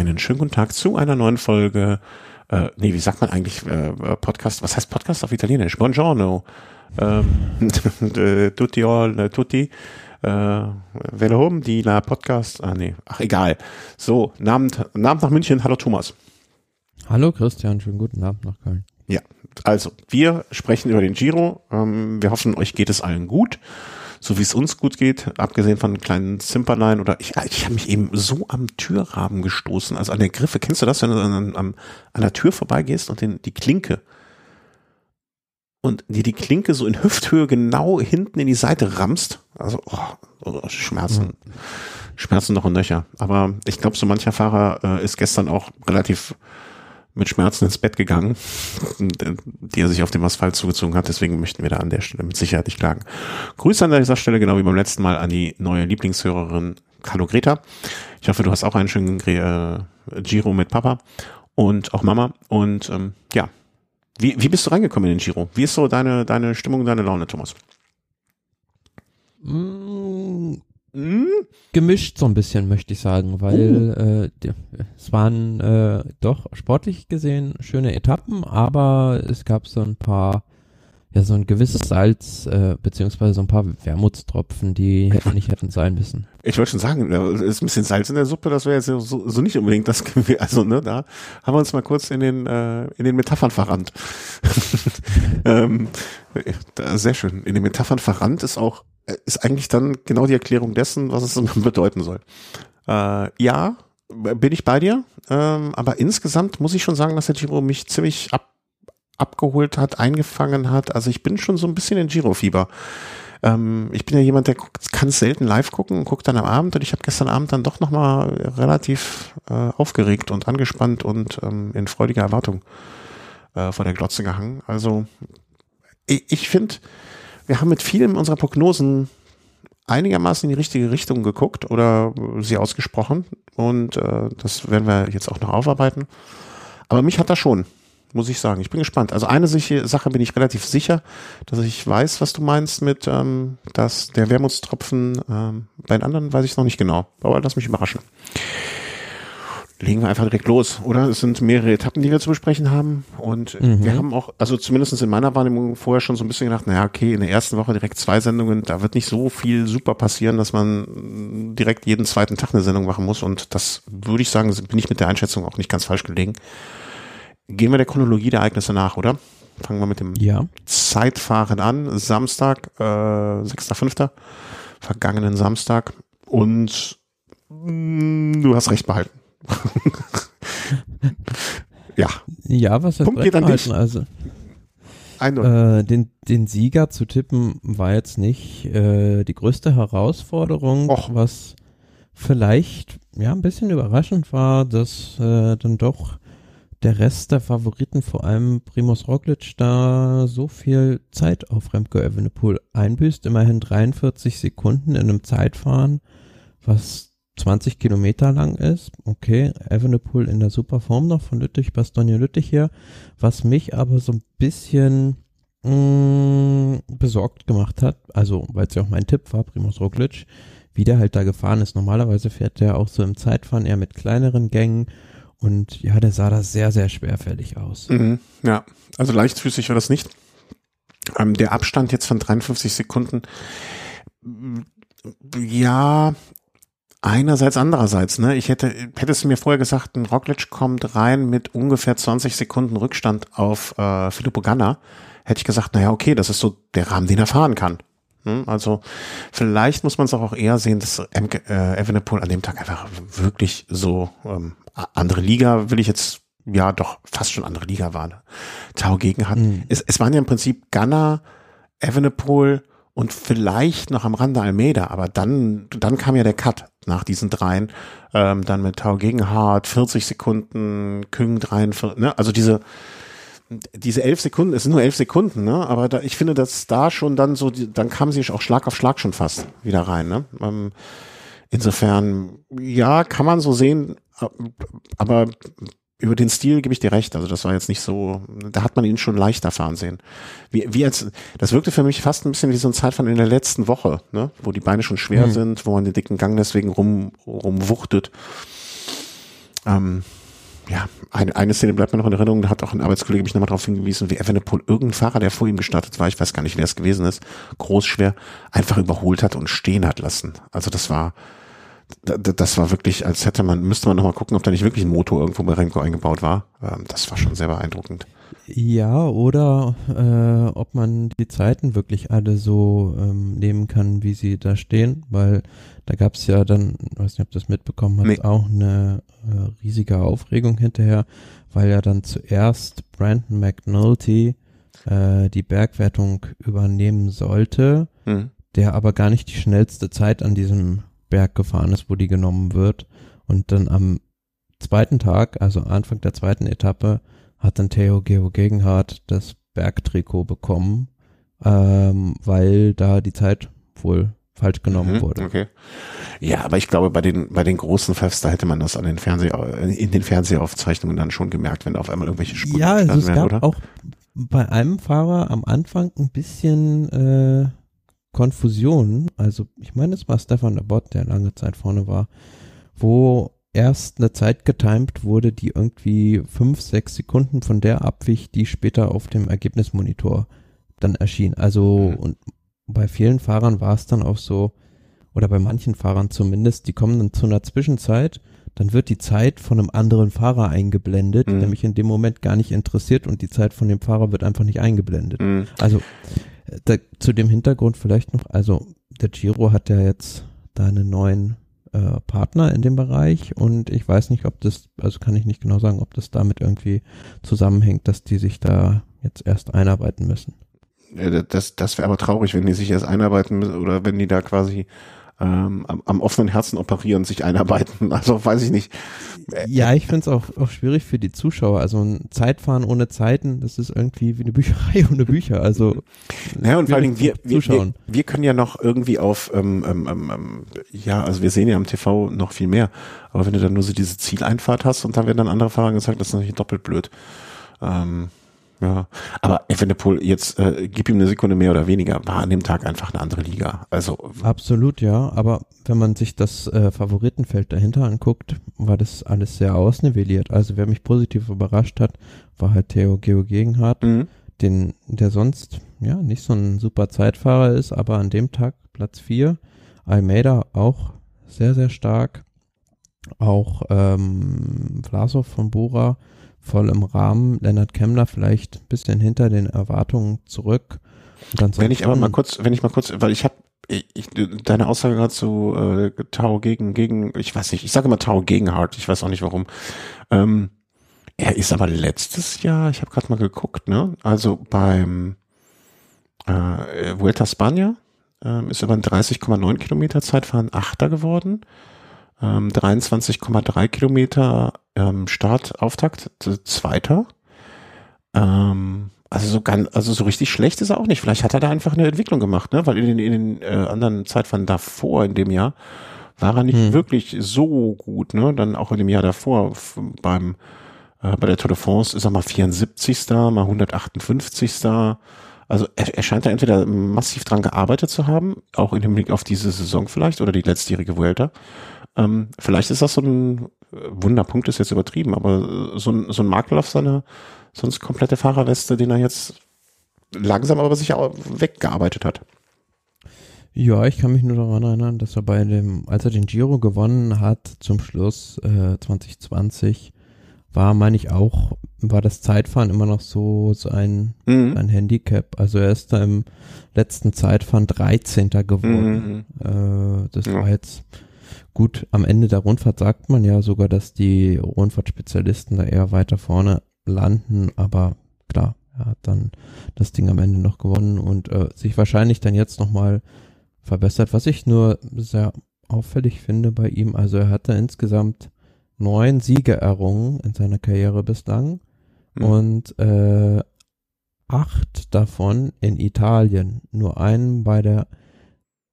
einen schönen guten Tag zu einer neuen Folge. Äh, nee, wie sagt man eigentlich äh, Podcast? Was heißt Podcast auf Italienisch? Buongiorno. Ähm, tutti all, tutti. Äh, Welle home, die la Podcast. Ah, nee. Ach, egal. So, Namen, Namen nach München. Hallo Thomas. Hallo Christian, schönen guten Abend nach Köln. Ja, also wir sprechen über den Giro. Ähm, wir hoffen, euch geht es allen gut so wie es uns gut geht, abgesehen von kleinen Zimperlein oder ich, ich habe mich eben so am Türrahmen gestoßen, also an der Griffe. Kennst du das, wenn du an, an, an der Tür vorbeigehst und den, die Klinke und dir die Klinke so in Hüfthöhe genau hinten in die Seite rammst? Also oh, oh, Schmerzen. Mhm. Schmerzen noch und nöcher. Aber ich glaube, so mancher Fahrer äh, ist gestern auch relativ mit Schmerzen ins Bett gegangen, die er sich auf dem Asphalt zugezogen hat. Deswegen möchten wir da an der Stelle mit Sicherheit nicht klagen. Grüße an dieser Stelle, genau wie beim letzten Mal, an die neue Lieblingshörerin Carlo Greta. Ich hoffe, du hast auch einen schönen äh, Giro mit Papa und auch Mama. Und ähm, ja, wie, wie bist du reingekommen in den Giro? Wie ist so deine, deine Stimmung, deine Laune, Thomas? Hm? Gemischt so ein bisschen, möchte ich sagen, weil uh. äh, es waren äh, doch sportlich gesehen schöne Etappen, aber es gab so ein paar, ja, so ein gewisses Salz, äh, beziehungsweise so ein paar Wermutstropfen, die hätten nicht hätten sein müssen. Ich wollte schon sagen, es ist ein bisschen Salz in der Suppe, das wäre jetzt so, so nicht unbedingt das, also ne, da haben wir uns mal kurz in den, äh, in den Metaphern verrannt. ähm, sehr schön. In den Metaphern verrannt ist auch ist eigentlich dann genau die Erklärung dessen, was es bedeuten soll. Äh, ja, bin ich bei dir, ähm, aber insgesamt muss ich schon sagen, dass der Giro mich ziemlich ab, abgeholt hat, eingefangen hat. Also ich bin schon so ein bisschen in Giro-Fieber. Ähm, ich bin ja jemand, der kann selten live gucken und guckt dann am Abend und ich habe gestern Abend dann doch nochmal relativ äh, aufgeregt und angespannt und ähm, in freudiger Erwartung äh, vor der Glotze gehangen. Also ich, finde, wir haben mit vielen unserer Prognosen einigermaßen in die richtige Richtung geguckt oder sie ausgesprochen. Und äh, das werden wir jetzt auch noch aufarbeiten. Aber mich hat das schon, muss ich sagen. Ich bin gespannt. Also eine Sache bin ich relativ sicher, dass ich weiß, was du meinst mit, ähm, dass der Wermutstropfen, ähm, bei den anderen weiß ich noch nicht genau. Aber lass mich überraschen legen wir einfach direkt los, oder? Es sind mehrere Etappen, die wir zu besprechen haben. Und mhm. wir haben auch, also zumindest in meiner Wahrnehmung vorher schon so ein bisschen gedacht, naja, okay, in der ersten Woche direkt zwei Sendungen, da wird nicht so viel super passieren, dass man direkt jeden zweiten Tag eine Sendung machen muss. Und das würde ich sagen, bin ich mit der Einschätzung auch nicht ganz falsch gelegen. Gehen wir der Chronologie der Ereignisse nach, oder? Fangen wir mit dem ja. Zeitfahren an. Samstag, äh, 6.5. Vergangenen Samstag. Und mh, mm, du hast recht behalten. ja. Ja, was heißt Punkt geht an dich. Also, äh, den, den Sieger zu tippen war jetzt nicht äh, die größte Herausforderung, Och. was vielleicht ja ein bisschen überraschend war, dass äh, dann doch der Rest der Favoriten, vor allem Primus Roglic, da so viel Zeit auf Remco Evenepoel einbüßt. Immerhin 43 Sekunden in einem Zeitfahren, was 20 Kilometer lang ist. Okay, Evenepoel in der super Form noch von Lüttich, Bastogne Lüttich hier. Was mich aber so ein bisschen mh, mm, besorgt gemacht hat, also weil es ja auch mein Tipp war, Primus Roglic, wie der halt da gefahren ist. Normalerweise fährt der auch so im Zeitfahren eher mit kleineren Gängen und ja, der sah da sehr, sehr schwerfällig aus. Mhm, ja, also leichtfüßig war das nicht. Ähm, der Abstand jetzt von 53 Sekunden, ja, Einerseits, andererseits, ne? Ich hätte, hättest du mir vorher gesagt, ein Roglic kommt rein mit ungefähr 20 Sekunden Rückstand auf äh, Filippo Ganna, hätte ich gesagt, naja, okay, das ist so der Rahmen, den er fahren kann. Hm? Also vielleicht muss man es auch eher sehen, dass M äh, Evenepoel an dem Tag einfach wirklich so ähm, andere Liga, will ich jetzt ja doch fast schon andere Liga war. Ne? Tau gegen hat. Mhm. Es, es waren ja im Prinzip Ganna, Evenepoel und vielleicht noch am Rande Almeida, aber dann, dann kam ja der Cut nach diesen dreien, ähm, dann mit Tau Gegenhardt, 40 Sekunden, Küng 43, ne? also diese, diese elf Sekunden, es sind nur elf Sekunden, ne? aber da, ich finde, dass da schon dann so, dann kam sie auch Schlag auf Schlag schon fast wieder rein. Ne? Ähm, insofern, ja, kann man so sehen, aber über den Stil gebe ich dir recht. Also das war jetzt nicht so, da hat man ihn schon leichter fahren sehen. Wie, wie als, das wirkte für mich fast ein bisschen wie so ein Zeitfahren in der letzten Woche, ne? wo die Beine schon schwer mhm. sind, wo man den dicken Gang deswegen rum, rumwuchtet. ähm, ja, eine, eine Szene bleibt mir noch in Erinnerung, da hat auch ein Arbeitskollege mich nochmal darauf hingewiesen, wie Evenepoel irgendein Fahrer, der vor ihm gestartet war, ich weiß gar nicht, wer es gewesen ist, groß, schwer, einfach überholt hat und stehen hat lassen. Also das war, das war wirklich, als hätte man, müsste man nochmal gucken, ob da nicht wirklich ein Motor irgendwo bei Remco eingebaut war. Ähm, das war schon sehr beeindruckend. Ja, oder äh, ob man die Zeiten wirklich alle so ähm, nehmen kann, wie sie da stehen, weil da gab es ja dann, weiß nicht, ob das mitbekommen hast, nee. auch eine äh, riesige Aufregung hinterher, weil ja dann zuerst Brandon McNulty äh, die Bergwertung übernehmen sollte, mhm. der aber gar nicht die schnellste Zeit an diesem Berg gefahren ist, wo die genommen wird. Und dann am zweiten Tag, also Anfang der zweiten Etappe, hat dann Theo Geo Gegenhardt das Bergtrikot bekommen, ähm, weil da die Zeit wohl falsch genommen mhm, wurde. Okay. Ja, aber ich glaube, bei den, bei den großen Fest, da hätte man das an den Fernseh, in den Fernsehaufzeichnungen dann schon gemerkt, wenn auf einmal irgendwelche Spuren Ja, also es gab oder? auch bei einem Fahrer am Anfang ein bisschen äh, Konfusion. Also ich meine, es war Stefan Abbott, der lange Zeit vorne war, wo erst eine Zeit getimt wurde, die irgendwie fünf, sechs Sekunden von der abwich, die später auf dem Ergebnismonitor dann erschien. Also mhm. und bei vielen Fahrern war es dann auch so, oder bei manchen Fahrern zumindest, die kommen dann zu einer Zwischenzeit, dann wird die Zeit von einem anderen Fahrer eingeblendet, mhm. der mich in dem Moment gar nicht interessiert und die Zeit von dem Fahrer wird einfach nicht eingeblendet. Mhm. Also da, zu dem Hintergrund vielleicht noch, also der Giro hat ja jetzt da einen neuen äh, Partner in dem Bereich und ich weiß nicht, ob das, also kann ich nicht genau sagen, ob das damit irgendwie zusammenhängt, dass die sich da jetzt erst einarbeiten müssen. Das, das wäre aber traurig, wenn die sich erst einarbeiten müssen oder wenn die da quasi ähm, am, am offenen Herzen operieren, sich einarbeiten. Also weiß ich nicht. Ja, ich finde es auch, auch schwierig für die Zuschauer. Also ein Zeitfahren ohne Zeiten, das ist irgendwie wie eine Bücherei ohne Bücher. Also naja, und vor allen Dingen, wir, wir, wir, wir können ja noch irgendwie auf, ähm, ähm, ähm, ähm, ja, also wir sehen ja am TV noch viel mehr. Aber wenn du dann nur so diese Zieleinfahrt hast und da werden dann andere Fahrer gesagt, das ist natürlich doppelt blöd. Ähm, ja, aber Evenepoel, jetzt äh, gib ihm eine Sekunde mehr oder weniger, war an dem Tag einfach eine andere Liga. Also absolut, ja. Aber wenn man sich das äh, Favoritenfeld dahinter anguckt, war das alles sehr ausnivelliert. Also wer mich positiv überrascht hat, war halt Theo Geo Gegenhardt, mhm. den der sonst ja nicht so ein super Zeitfahrer ist, aber an dem Tag Platz vier. Almeida auch sehr sehr stark. Auch ähm, Vlasov von Bora voll im Rahmen. Lennart Kemmler vielleicht ein bisschen hinter den Erwartungen zurück. wenn ich aber mal kurz, wenn ich mal kurz, weil ich habe ich, deine Aussage gerade zu äh, Tau gegen gegen, ich weiß nicht, ich sage immer Tau gegen Hart, ich weiß auch nicht warum. Ähm, er ist aber letztes Jahr, ich habe gerade mal geguckt, ne? Also beim äh, Vuelta Spania ähm, ist über ein 30,9 Kilometer Zeitfahren Achter geworden ähm, 23,3 Kilometer ähm, Startauftakt, Zweiter. Ähm, also so ganz, also so richtig schlecht ist er auch nicht. Vielleicht hat er da einfach eine Entwicklung gemacht, ne? Weil in den, in den äh, anderen Zeitfahren davor in dem Jahr war er nicht hm. wirklich so gut, ne? Dann auch in dem Jahr davor beim äh, bei der Tour de France ist er mal 74. mal 158. Also er, er scheint da entweder massiv dran gearbeitet zu haben, auch im Hinblick auf diese Saison vielleicht oder die letztjährige Vuelta. Ähm, vielleicht ist das so ein äh, Wunderpunkt, ist jetzt übertrieben, aber so ein, so ein Makel auf seine sonst komplette Fahrerweste, den er jetzt langsam aber sicher weggearbeitet hat. Ja, ich kann mich nur daran erinnern, dass er bei dem, als er den Giro gewonnen hat, zum Schluss äh, 2020, war, meine ich auch, war das Zeitfahren immer noch so sein, mhm. ein Handicap. Also er ist da im letzten Zeitfahren 13. geworden. Mhm. Äh, das ja. war jetzt gut. Am Ende der Rundfahrt sagt man ja sogar, dass die Rundfahrtspezialisten da eher weiter vorne landen, aber klar, er hat dann das Ding am Ende noch gewonnen und äh, sich wahrscheinlich dann jetzt nochmal verbessert. Was ich nur sehr auffällig finde bei ihm, also er hatte insgesamt neun Siege errungen in seiner Karriere bislang mhm. und äh, acht davon in Italien. Nur einen bei der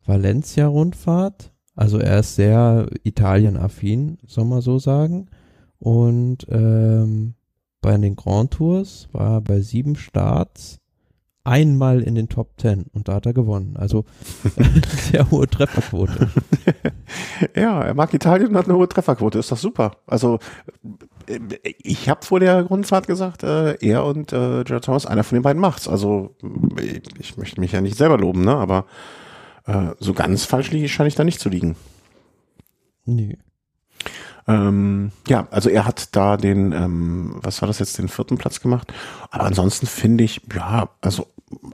Valencia-Rundfahrt. Also er ist sehr Italien-affin, soll man so sagen. Und ähm, bei den Grand Tours war er bei sieben Starts einmal in den Top Ten und da hat er gewonnen. Also sehr hohe Trefferquote. ja, er mag Italien und hat eine hohe Trefferquote. Ist doch super. Also äh, ich habe vor der Grundfahrt gesagt, äh, er und äh, Jared Thomas, einer von den beiden macht's. Also ich möchte mich ja nicht selber loben, ne? Aber äh, so ganz falsch scheine ich da nicht zu liegen. Nee. Ähm, ja, also er hat da den, ähm, was war das jetzt, den vierten Platz gemacht. Aber ansonsten finde ich, ja, also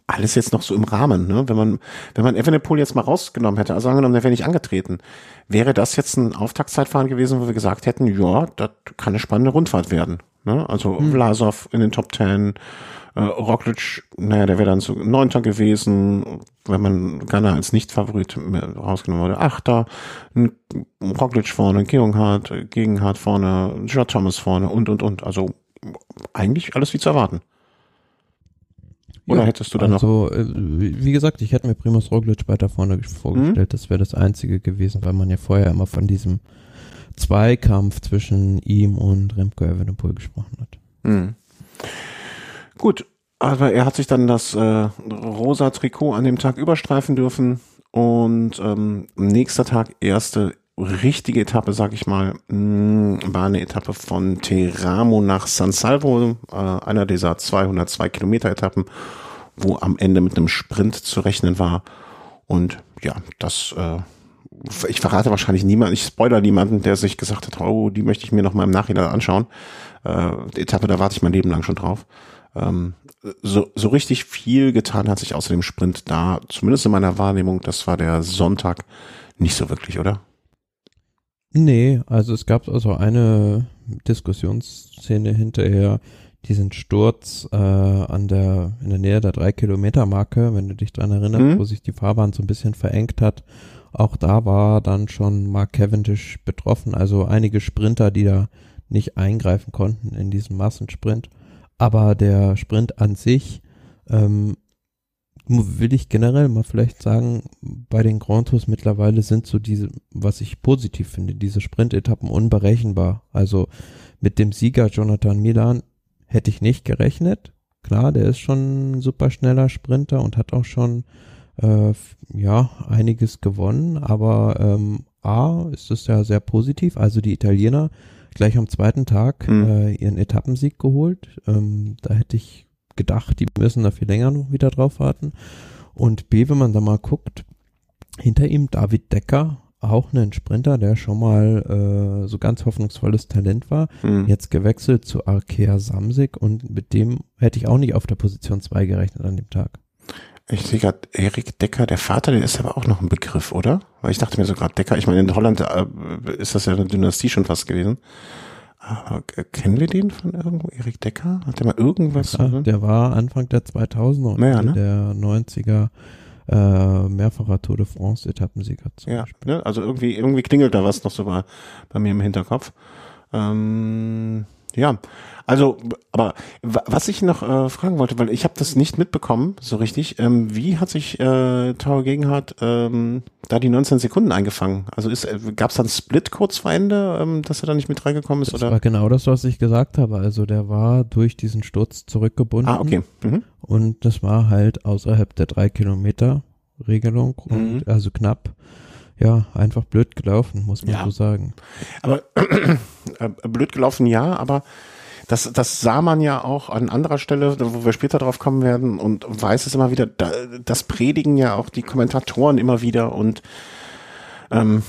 alles jetzt noch so im Rahmen, ne? Wenn man, wenn man Evenepoel jetzt mal rausgenommen hätte, also angenommen, der wäre nicht angetreten, wäre das jetzt ein Auftaktzeitfahren gewesen, wo wir gesagt hätten, ja, das kann eine spannende Rundfahrt werden. Ne? Also hm. Vlasov in den Top Ten, äh, Roglic, naja, der wäre dann so Neunter gewesen, wenn man Ghana als Nicht-Favorit rausgenommen wurde. Achter, Roglic vorne, Gegenhardt, Gegenhardt vorne, Judd Thomas vorne und, und, und. Also eigentlich alles wie zu erwarten. Oder ja, hättest du dann also, noch? Also, wie gesagt, ich hätte mir Primus Roglic weiter vorne vorgestellt. Mhm. Das wäre das Einzige gewesen, weil man ja vorher immer von diesem Zweikampf zwischen ihm und Remco Evenepoel gesprochen hat. Mhm. Gut, aber er hat sich dann das äh, rosa Trikot an dem Tag überstreifen dürfen und ähm, nächster Tag erste richtige Etappe, sag ich mal, hm, war eine Etappe von Teramo nach San Salvo, äh, einer dieser 202 Kilometer Etappen, wo am Ende mit einem Sprint zu rechnen war. Und ja, das, äh, ich verrate wahrscheinlich niemand, ich spoiler niemanden, der sich gesagt hat, oh, die möchte ich mir noch mal im Nachhinein anschauen. Äh, die Etappe, da warte ich mein Leben lang schon drauf. Ähm, so, so richtig viel getan hat sich außer dem Sprint da, zumindest in meiner Wahrnehmung, das war der Sonntag nicht so wirklich, oder? Nee, also es gab also eine Diskussionsszene hinterher, diesen Sturz äh, an der in der Nähe der drei Kilometer Marke, wenn du dich dran erinnerst, mhm. wo sich die Fahrbahn so ein bisschen verengt hat. Auch da war dann schon Mark Cavendish betroffen, also einige Sprinter, die da nicht eingreifen konnten in diesem Massensprint. Aber der Sprint an sich ähm, will ich generell mal vielleicht sagen, bei den Grand Tours mittlerweile sind so diese, was ich positiv finde, diese Sprint-Etappen unberechenbar. Also mit dem Sieger Jonathan Milan hätte ich nicht gerechnet. Klar, der ist schon ein super schneller Sprinter und hat auch schon äh, ja einiges gewonnen, aber ähm, A ist es ja sehr positiv. Also die Italiener gleich am zweiten Tag mhm. äh, ihren Etappensieg geholt. Ähm, da hätte ich gedacht, die müssen da viel länger noch wieder drauf warten. Und B, wenn man da mal guckt, hinter ihm David Decker, auch ein Sprinter, der schon mal äh, so ganz hoffnungsvolles Talent war, mhm. jetzt gewechselt zu Arkea Samsig und mit dem hätte ich auch nicht auf der Position 2 gerechnet an dem Tag. Ich sehe gerade Erik Decker, der Vater, der ist aber auch noch ein Begriff, oder? Weil ich dachte mir so gerade Decker, ich meine, in Holland äh, ist das ja eine Dynastie schon fast gewesen. Aber kennen wir den von irgendwo? Erik Decker? Hat der mal irgendwas? Ja, der war Anfang der 2000er und naja, ne? der 90er äh, mehrfacher Tour de France Etappensieger. ja, Beispiel. Ne? also irgendwie, irgendwie klingelt da was noch so bei, bei mir im Hinterkopf. Ähm, ja, also, aber was ich noch äh, fragen wollte, weil ich habe das nicht mitbekommen, so richtig, ähm, wie hat sich äh, Tower Gegenhardt ähm, da die 19 Sekunden eingefangen? Also ist äh, gab es da einen Split kurz vor Ende, ähm, dass er da nicht mit reingekommen ist? Das oder? war genau das, was ich gesagt habe. Also der war durch diesen Sturz zurückgebunden. Ah, okay. Mhm. Und das war halt außerhalb der drei Kilometer Regelung und mhm. also knapp ja, einfach blöd gelaufen, muss man ja. so sagen. Aber äh, blöd gelaufen, ja, aber das, das sah man ja auch an anderer Stelle, wo wir später drauf kommen werden und weiß es immer wieder, das predigen ja auch die Kommentatoren immer wieder und ähm,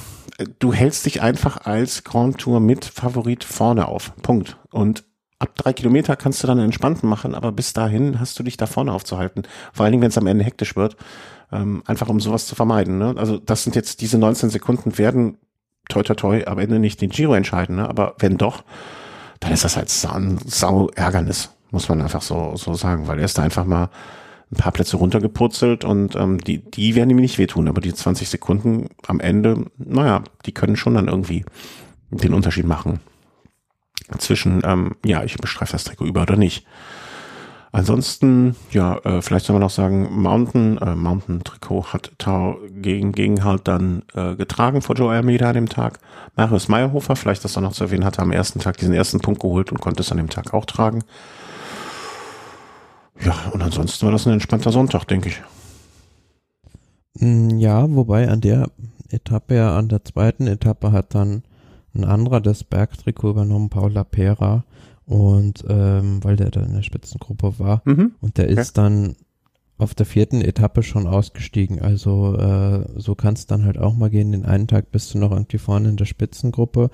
du hältst dich einfach als Grand Tour mit Favorit vorne auf. Punkt. Und ab drei Kilometer kannst du dann entspannten machen, aber bis dahin hast du dich da vorne aufzuhalten. Vor allen Dingen, wenn es am Ende hektisch wird. Ähm, einfach um sowas zu vermeiden. Ne? Also das sind jetzt diese 19 Sekunden werden toi toi toi am Ende nicht den Giro entscheiden, ne? aber wenn doch, dann ist das halt ein sau Ärgernis, muss man einfach so, so sagen, weil er ist da einfach mal ein paar Plätze runtergepurzelt und ähm, die, die werden ihm nicht wehtun, aber die 20 Sekunden am Ende, naja, die können schon dann irgendwie den Unterschied machen zwischen, ähm, ja, ich bestreife das Trikot über oder nicht. Ansonsten, ja, äh, vielleicht soll man noch sagen, Mountain, äh, Mountain Trikot hat Tau gegen, gegen halt dann äh, getragen vor Joe Almeida an dem Tag. Marius Meyerhofer, vielleicht das auch noch zu erwähnen, hatte am ersten Tag diesen ersten Punkt geholt und konnte es an dem Tag auch tragen. Ja, und ansonsten war das ein entspannter Sonntag, denke ich. Mm, ja, wobei an der Etappe, an der zweiten Etappe hat dann ein anderer das Bergtrikot übernommen, Paul Lapera. Und ähm, weil der da in der Spitzengruppe war. Mhm. Und der ist dann auf der vierten Etappe schon ausgestiegen. Also äh, so kann es dann halt auch mal gehen. Den einen Tag bist du noch irgendwie vorne in der Spitzengruppe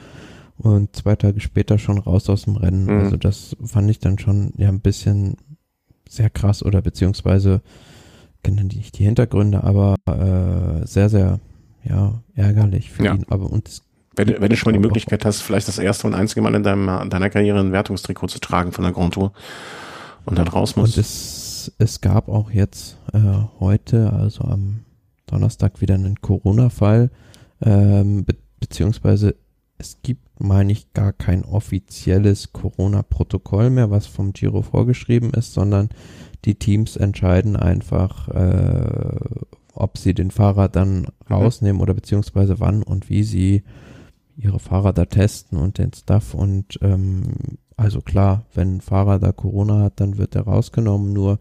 und zwei Tage später schon raus aus dem Rennen. Mhm. Also das fand ich dann schon ja ein bisschen sehr krass oder beziehungsweise kenne nicht die Hintergründe, aber äh, sehr, sehr ja, ärgerlich für ja. ihn. Aber und wenn, wenn du schon mal die Möglichkeit hast, vielleicht das erste und einzige Mal in deinem, deiner Karriere ein Wertungstrikot zu tragen von der Grand Tour und dann raus musst. Und es, es gab auch jetzt äh, heute, also am Donnerstag, wieder einen Corona-Fall, ähm, be beziehungsweise es gibt, meine ich, gar kein offizielles Corona-Protokoll mehr, was vom Giro vorgeschrieben ist, sondern die Teams entscheiden einfach, äh, ob sie den Fahrer dann mhm. rausnehmen oder beziehungsweise wann und wie sie ihre Fahrer da testen und den Stuff und ähm, also klar, wenn ein Fahrer da Corona hat, dann wird er rausgenommen, nur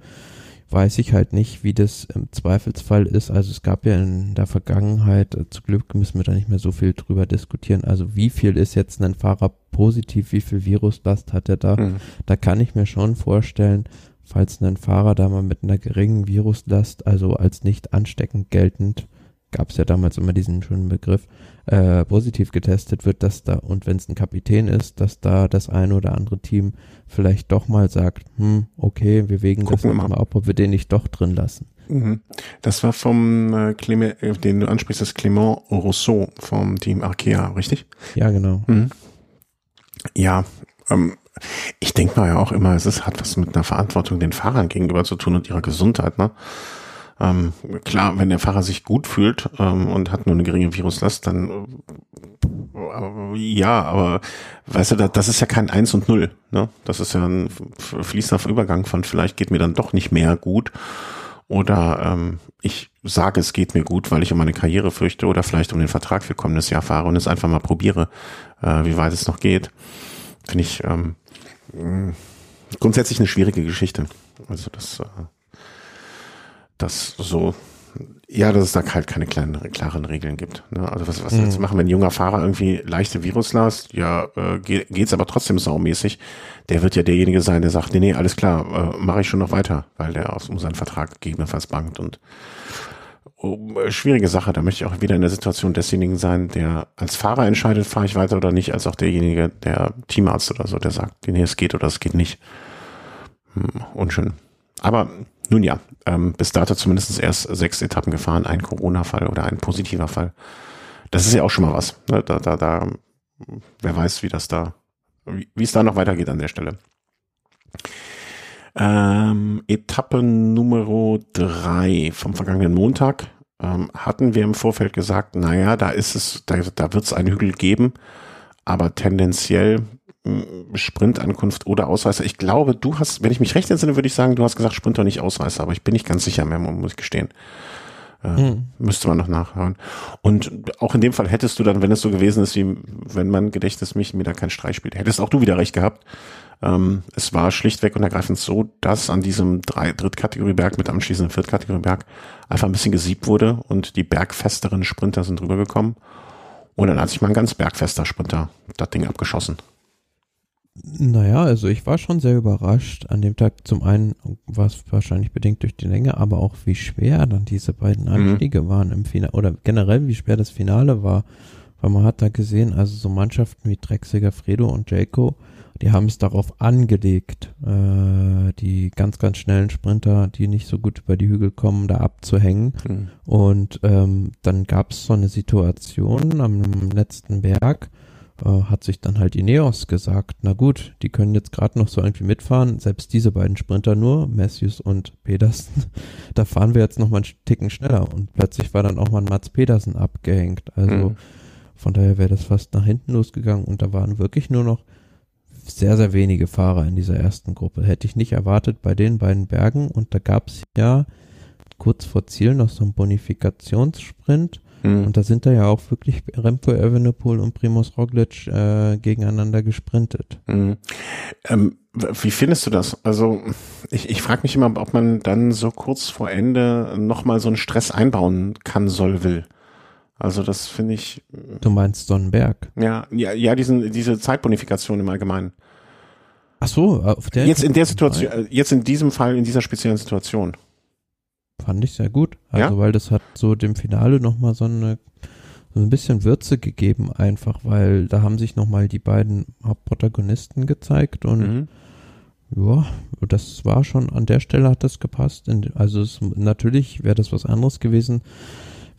weiß ich halt nicht, wie das im Zweifelsfall ist. Also es gab ja in der Vergangenheit, äh, zu Glück müssen wir da nicht mehr so viel drüber diskutieren, also wie viel ist jetzt ein Fahrer positiv, wie viel Viruslast hat er da? Mhm. Da kann ich mir schon vorstellen, falls ein Fahrer da mal mit einer geringen Viruslast, also als nicht ansteckend geltend, gab es ja damals immer diesen schönen Begriff, äh, positiv getestet wird, dass da, und wenn es ein Kapitän ist, dass da das eine oder andere Team vielleicht doch mal sagt, hm, okay, wir wägen Gucken das mal ab, ob wir den nicht doch drin lassen. Mhm. Das war vom äh, Clement, äh, den du ansprichst, das Clement Rousseau vom Team Arkea, richtig? Ja, genau. Mhm. Ja, ähm, ich denke mal ja auch immer, es ist, hat was mit einer Verantwortung den Fahrern gegenüber zu tun und ihrer Gesundheit, ne? Ähm, klar, wenn der Fahrer sich gut fühlt ähm, und hat nur eine geringe Viruslast, dann äh, ja, aber weißt du, das, das ist ja kein Eins und Null. Ne? Das ist ja ein fließender Übergang von vielleicht geht mir dann doch nicht mehr gut oder ähm, ich sage, es geht mir gut, weil ich um meine Karriere fürchte oder vielleicht um den Vertrag für kommendes Jahr fahre und es einfach mal probiere, äh, wie weit es noch geht. Finde ich ähm, grundsätzlich eine schwierige Geschichte. Also das äh, das so, ja, dass es da halt keine kleinen, klaren Regeln gibt. Ne? Also was, was mhm. jetzt machen, wenn ein junger Fahrer irgendwie leichte Viruslast, ja, äh, geht, geht's aber trotzdem saumäßig, der wird ja derjenige sein, der sagt, nee, nee, alles klar, äh, mache ich schon noch weiter, weil der aus, um seinen Vertrag gegebenenfalls bangt und oh, schwierige Sache. Da möchte ich auch wieder in der Situation desjenigen sein, der als Fahrer entscheidet, fahre ich weiter oder nicht, als auch derjenige, der Teamarzt oder so, der sagt, nee, es geht oder es geht nicht. Hm, unschön. Aber nun ja, ähm, bis dato zumindest erst sechs Etappen gefahren, ein Corona-Fall oder ein positiver Fall. Das ist ja auch schon mal was. Ne? Da, da, da, wer weiß, wie das da, wie, es da noch weitergeht an der Stelle. Ähm, Etappe Nummer drei vom vergangenen Montag ähm, hatten wir im Vorfeld gesagt, naja, da ist es, da, da wird es einen Hügel geben, aber tendenziell Sprintankunft oder Ausreißer. Ich glaube, du hast, wenn ich mich recht entsinne, würde ich sagen, du hast gesagt Sprinter, nicht Ausreißer, aber ich bin nicht ganz sicher mehr, muss ich gestehen. Äh, hm. Müsste man noch nachhören. Und auch in dem Fall hättest du dann, wenn es so gewesen ist, wie wenn mein Gedächtnis mich mir da keinen Streich spielt, hättest auch du wieder recht gehabt. Ähm, es war schlichtweg und ergreifend so, dass an diesem drei, Drittkategorieberg mit anschließendem Viertkategorieberg einfach ein bisschen gesiebt wurde und die bergfesteren Sprinter sind rübergekommen. Und dann hat sich mal ein ganz bergfester Sprinter das Ding abgeschossen. Naja, also ich war schon sehr überrascht an dem Tag. Zum einen war es wahrscheinlich bedingt durch die Länge, aber auch wie schwer dann diese beiden mhm. Anstiege mhm. waren im Finale oder generell wie schwer das Finale war. Weil man hat da gesehen, also so Mannschaften wie Drecksiger, Fredo und Jaco, die haben es darauf angelegt, äh, die ganz, ganz schnellen Sprinter, die nicht so gut über die Hügel kommen, da abzuhängen. Mhm. Und ähm, dann gab es so eine Situation am letzten Berg, äh, hat sich dann halt Ineos gesagt, na gut, die können jetzt gerade noch so irgendwie mitfahren, selbst diese beiden Sprinter nur, Matthews und Pedersen, da fahren wir jetzt noch mal einen Ticken schneller und plötzlich war dann auch mal ein Mats Pedersen abgehängt, also mhm. von daher wäre das fast nach hinten losgegangen und da waren wirklich nur noch sehr, sehr wenige Fahrer in dieser ersten Gruppe. Hätte ich nicht erwartet bei den beiden Bergen und da gab es ja kurz vor Ziel noch so einen Bonifikationssprint Mhm. Und da sind da ja auch wirklich Remco Evenepoel und Primus Roglic äh, gegeneinander gesprintet. Mhm. Ähm, wie findest du das? Also ich, ich frage mich immer, ob man dann so kurz vor Ende nochmal so einen Stress einbauen kann, soll, will. Also das finde ich. Du meinst Sonnenberg? Ja, ja, ja, diesen, diese Zeitbonifikation im Allgemeinen. Ach so, auf der. Jetzt in der Situation, äh, jetzt in diesem Fall, in dieser speziellen Situation. Fand ich sehr gut. Also, ja? weil das hat so dem Finale nochmal so eine, so ein bisschen Würze gegeben einfach, weil da haben sich nochmal die beiden Hauptprotagonisten gezeigt und mhm. ja, das war schon, an der Stelle hat das gepasst. Also es, natürlich wäre das was anderes gewesen,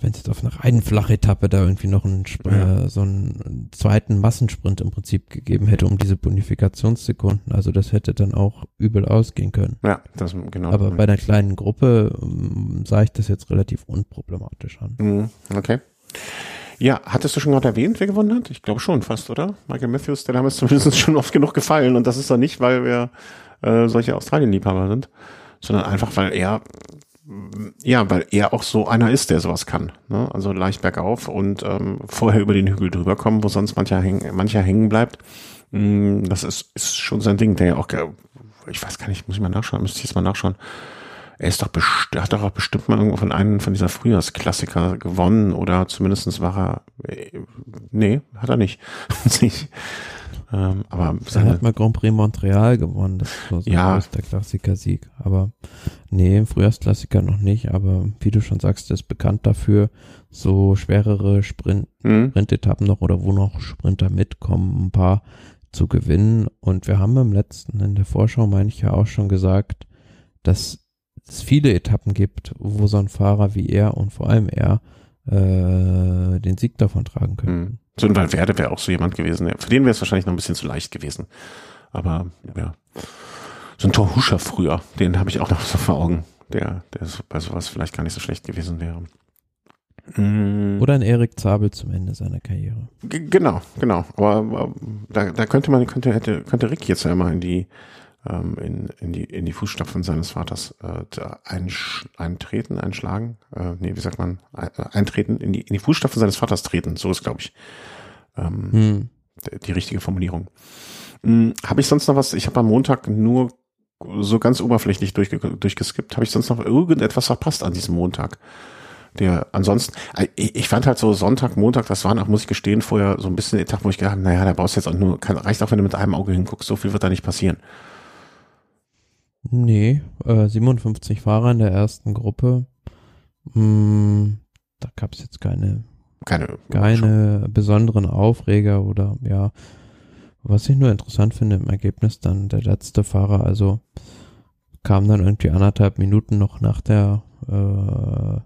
wenn es jetzt auf einer reinen Flachetappe da irgendwie noch einen, ja. äh, so einen zweiten Massensprint im Prinzip gegeben hätte um diese Bonifikationssekunden. Also das hätte dann auch übel ausgehen können. Ja, das genau. Aber bei einer kleinen Gruppe ähm, sah ich das jetzt relativ unproblematisch an. Mhm, okay. Ja, hattest du schon gerade erwähnt, wer gewonnen hat? Ich glaube schon fast, oder? Michael Matthews, der Name ist zumindest schon oft genug gefallen und das ist doch nicht, weil wir äh, solche Australien-Liebhaber sind, sondern einfach, weil er ja, weil er auch so einer ist, der sowas kann. Ne? Also leicht bergauf und ähm, vorher über den Hügel drüber kommen, wo sonst mancher, häng, mancher hängen bleibt. Mm, das ist, ist schon sein Ding, der ja auch, ich weiß gar nicht, muss ich mal nachschauen, müsste ich jetzt mal nachschauen. Er ist doch best hat doch auch bestimmt mal irgendwo von einem von dieser Frühjahrsklassiker gewonnen oder zumindestens war er, äh, nee, hat er nicht. Ähm, aber er hat mal Grand Prix Montreal gewonnen, das war so ja. der Klassiker-Sieg. Aber nee, Frühjahrsklassiker noch nicht, aber wie du schon sagst, ist bekannt dafür, so schwerere Sprint, mhm. Sprintetappen noch oder wo noch Sprinter mitkommen, ein paar zu gewinnen. Und wir haben im letzten, in der Vorschau meine ich ja auch schon gesagt, dass es viele Etappen gibt, wo so ein Fahrer wie er und vor allem er äh, den Sieg davon tragen können. Mhm. So ein Valverde wäre auch so jemand gewesen. Für den wäre es wahrscheinlich noch ein bisschen zu leicht gewesen. Aber ja. So ein Torhuscher früher, den habe ich auch noch so vor Augen, der, der bei sowas vielleicht gar nicht so schlecht gewesen wäre. Mm. Oder ein Erik Zabel zum Ende seiner Karriere. G genau, genau. Aber, aber da, da könnte man, könnte, hätte, könnte Rick jetzt ja immer in die, ähm, in, in die, in die Fußstapfen seines Vaters äh, einsch, eintreten, einschlagen. Äh, nee, wie sagt man? Eintreten, in die, in die Fußstapfen seines Vaters treten. So ist, glaube ich, ähm, hm. die, die richtige Formulierung. Hm, habe ich sonst noch was? Ich habe am Montag nur so ganz oberflächlich durchge durchgeskippt. Habe ich sonst noch irgendetwas verpasst an diesem Montag? Der ansonsten, äh, ich, ich fand halt so Sonntag, Montag, das waren auch, muss ich gestehen, vorher so ein bisschen der Tag, wo ich gedacht habe, naja, da brauchst du jetzt auch nur, kann, reicht auch, wenn du mit einem Auge hinguckst, so viel wird da nicht passieren. Nee, äh, 57 Fahrer in der ersten Gruppe. Hm, da gab es jetzt keine, keine, keine besonderen Aufreger oder ja. Was ich nur interessant finde im Ergebnis, dann der letzte Fahrer, also kam dann irgendwie anderthalb Minuten noch nach der äh,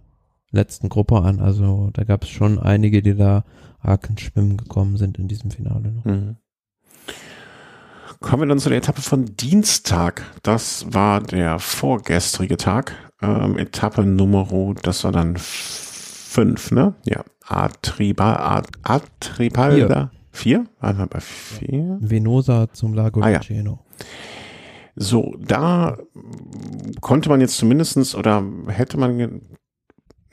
letzten Gruppe an. Also da gab es schon einige, die da arg ins Schwimmen gekommen sind in diesem Finale noch. Mhm. Kommen wir dann zu der Etappe von Dienstag. Das war der vorgestrige Tag. Ähm, Etappe Nummer, das war dann fünf, ne? Ja. Atriba, Atripalda. Vier? Waren wir bei vier? Venosa zum Lago ah, ja. So, da konnte man jetzt zumindestens oder hätte man,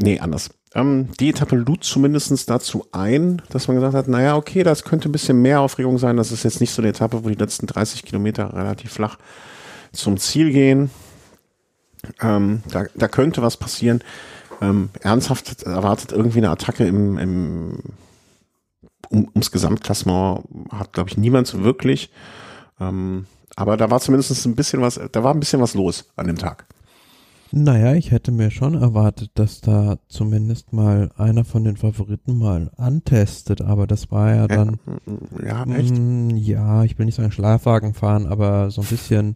nee, anders. Ähm, die Etappe lud zumindest dazu ein, dass man gesagt hat, naja, okay, das könnte ein bisschen mehr Aufregung sein. Das ist jetzt nicht so eine Etappe, wo die letzten 30 Kilometer relativ flach zum Ziel gehen. Ähm, da, da könnte was passieren. Ähm, ernsthaft erwartet irgendwie eine Attacke im, im um, ums Gesamtklassement hat, glaube ich, niemand so wirklich. Ähm, aber da war zumindest ein bisschen was, da war ein bisschen was los an dem Tag. Naja, ich hätte mir schon erwartet, dass da zumindest mal einer von den Favoriten mal antestet, aber das war ja dann. Ja, echt? Mh, mm, ja, ich will nicht sagen Schlafwagen fahren, aber so ein bisschen,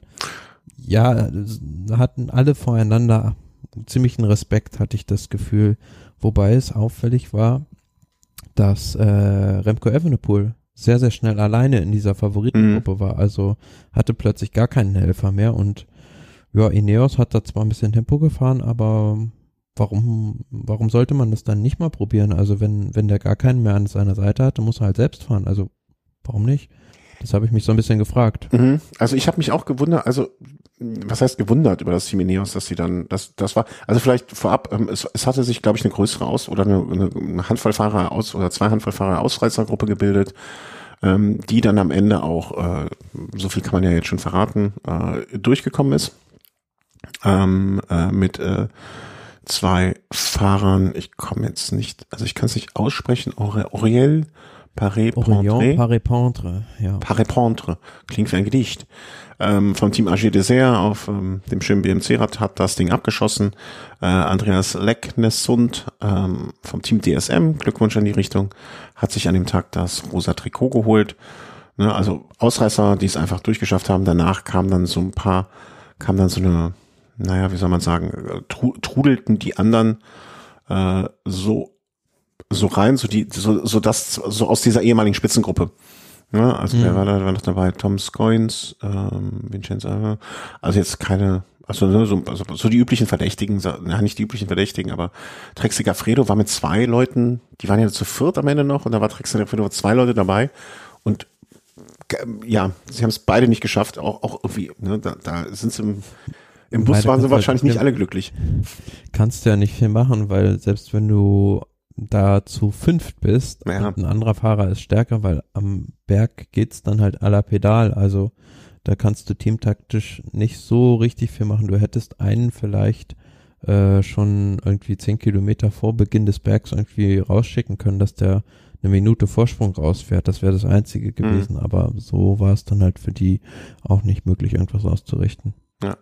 ja, hatten alle voreinander ziemlichen Respekt, hatte ich das Gefühl. Wobei es auffällig war, dass äh, Remco Evenepoel sehr, sehr schnell alleine in dieser Favoritengruppe mhm. war. Also hatte plötzlich gar keinen Helfer mehr und ja, Ineos hat da zwar ein bisschen Tempo gefahren, aber warum, warum sollte man das dann nicht mal probieren? Also wenn, wenn der gar keinen mehr an seiner Seite hat, dann muss er halt selbst fahren. Also warum nicht? Das habe ich mich so ein bisschen gefragt. Mhm. Also ich habe mich auch gewundert, also was heißt gewundert über das Team Ineos, dass sie dann, das, das war, also vielleicht vorab, ähm, es, es hatte sich, glaube ich, eine größere Aus- oder eine, eine Handvollfahrer aus oder zwei Handvollfahrer Ausreißergruppe gebildet ähm, die dann am Ende auch, äh, so viel kann man ja jetzt schon verraten, äh, durchgekommen ist. Ähm, äh, mit äh, zwei Fahrern, ich komme jetzt nicht, also ich kann es nicht aussprechen, Auriel Paré-Pentre. Paré-Pentre, ja. Paré-Pentre, klingt wie ein Gedicht. Ähm, vom Team AG Dessert auf ähm, dem schönen BMC-Rad hat das Ding abgeschossen. Äh, Andreas Lecknessund ähm, vom Team DSM, Glückwunsch in die Richtung, hat sich an dem Tag das rosa Trikot geholt. Ne, also Ausreißer, die es einfach durchgeschafft haben. Danach kam dann so ein paar, kam dann so eine naja, wie soll man sagen, äh, trudelten die anderen äh, so so rein, so die, so, so das, so aus dieser ehemaligen Spitzengruppe. Ja, also mhm. wer war da, war noch dabei? Tom Scoins, ähm, Vincenzo, also jetzt keine, also, ne, so, also so die üblichen Verdächtigen, ja, nicht die üblichen Verdächtigen, aber Trexi Fredo war mit zwei Leuten, die waren ja zu viert am Ende noch und da war Trexi Fredo zwei Leute dabei und ja, sie haben es beide nicht geschafft, auch, auch irgendwie, ne, da, da sind sie im, im Bus waren sie wahrscheinlich nicht alle glücklich. Kannst du ja nicht viel machen, weil selbst wenn du da zu fünft bist ja. und ein anderer Fahrer ist stärker, weil am Berg geht's dann halt à la Pedal, also da kannst du teamtaktisch nicht so richtig viel machen. Du hättest einen vielleicht äh, schon irgendwie zehn Kilometer vor Beginn des Bergs irgendwie rausschicken können, dass der eine Minute Vorsprung rausfährt. Das wäre das Einzige mhm. gewesen. Mhm. Aber so war es dann halt für die auch nicht möglich, irgendwas auszurichten. Ja.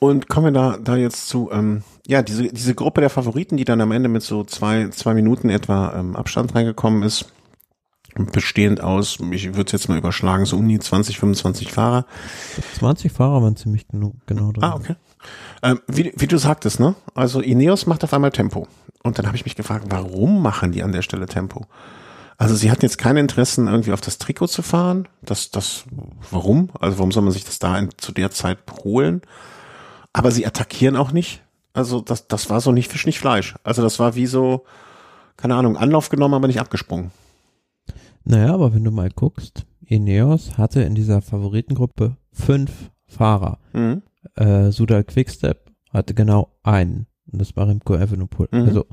Und kommen wir da, da jetzt zu, ähm, ja, diese, diese Gruppe der Favoriten, die dann am Ende mit so zwei, zwei Minuten etwa ähm, Abstand reingekommen ist, bestehend aus, ich würde es jetzt mal überschlagen, so um die 20, 25 Fahrer. 20 Fahrer waren ziemlich genau, genau drin. Ah, okay. Ähm, wie, wie du sagtest, ne? Also Ineos macht auf einmal Tempo. Und dann habe ich mich gefragt, warum machen die an der Stelle Tempo? Also sie hatten jetzt kein Interesse, irgendwie auf das Trikot zu fahren. Das, das, warum? Also warum soll man sich das da in, zu der Zeit holen? Aber sie attackieren auch nicht. Also das, das war so nicht Fisch, nicht Fleisch. Also das war wie so, keine Ahnung, Anlauf genommen, aber nicht abgesprungen. Naja, aber wenn du mal guckst, Ineos hatte in dieser Favoritengruppe fünf Fahrer. Mhm. Äh, Suda Quickstep hatte genau einen. Und das war Remco Evenepoel. Mhm. Also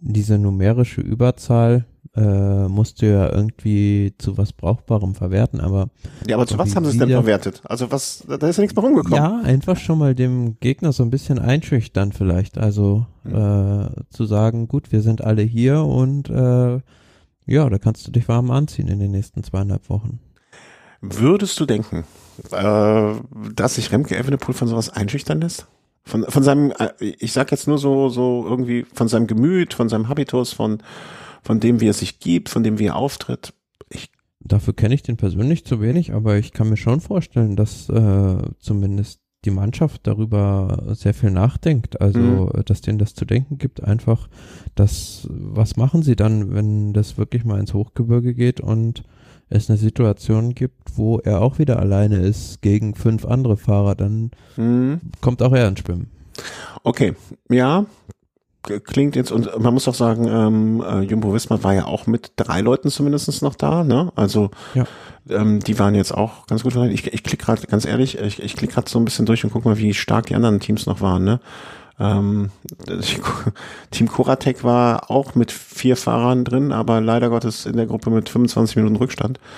diese numerische Überzahl äh, musst du ja irgendwie zu was Brauchbarem verwerten, aber. Ja, aber zu was haben sie es denn verwertet? Also was, da ist ja nichts mehr rumgekommen. Ja, einfach schon mal dem Gegner so ein bisschen einschüchtern vielleicht. Also mhm. äh, zu sagen, gut, wir sind alle hier und äh, ja, da kannst du dich warm anziehen in den nächsten zweieinhalb Wochen. Würdest du denken, äh, dass sich Remke Evenepoel von sowas einschüchtern lässt? Von, von seinem, äh, ich sag jetzt nur so, so irgendwie von seinem Gemüt, von seinem Habitus, von von dem, wie er sich gibt, von dem, wie er auftritt. Ich Dafür kenne ich den persönlich zu wenig, aber ich kann mir schon vorstellen, dass äh, zumindest die Mannschaft darüber sehr viel nachdenkt. Also, mhm. dass denen das zu denken gibt, einfach, dass, was machen sie dann, wenn das wirklich mal ins Hochgebirge geht und es eine Situation gibt, wo er auch wieder alleine ist gegen fünf andere Fahrer, dann mhm. kommt auch er ins Schwimmen. Okay, ja, klingt jetzt, und man muss auch sagen, ähm, äh, Jumbo Wismar war ja auch mit drei Leuten zumindestens noch da, ne? Also ja. ähm, die waren jetzt auch ganz gut. Ich, ich klicke gerade, ganz ehrlich, ich, ich klicke gerade so ein bisschen durch und guck mal, wie stark die anderen Teams noch waren, ne? Ähm, Team Koratek war auch mit vier Fahrern drin, aber leider Gottes in der Gruppe mit 25 Minuten Rückstand.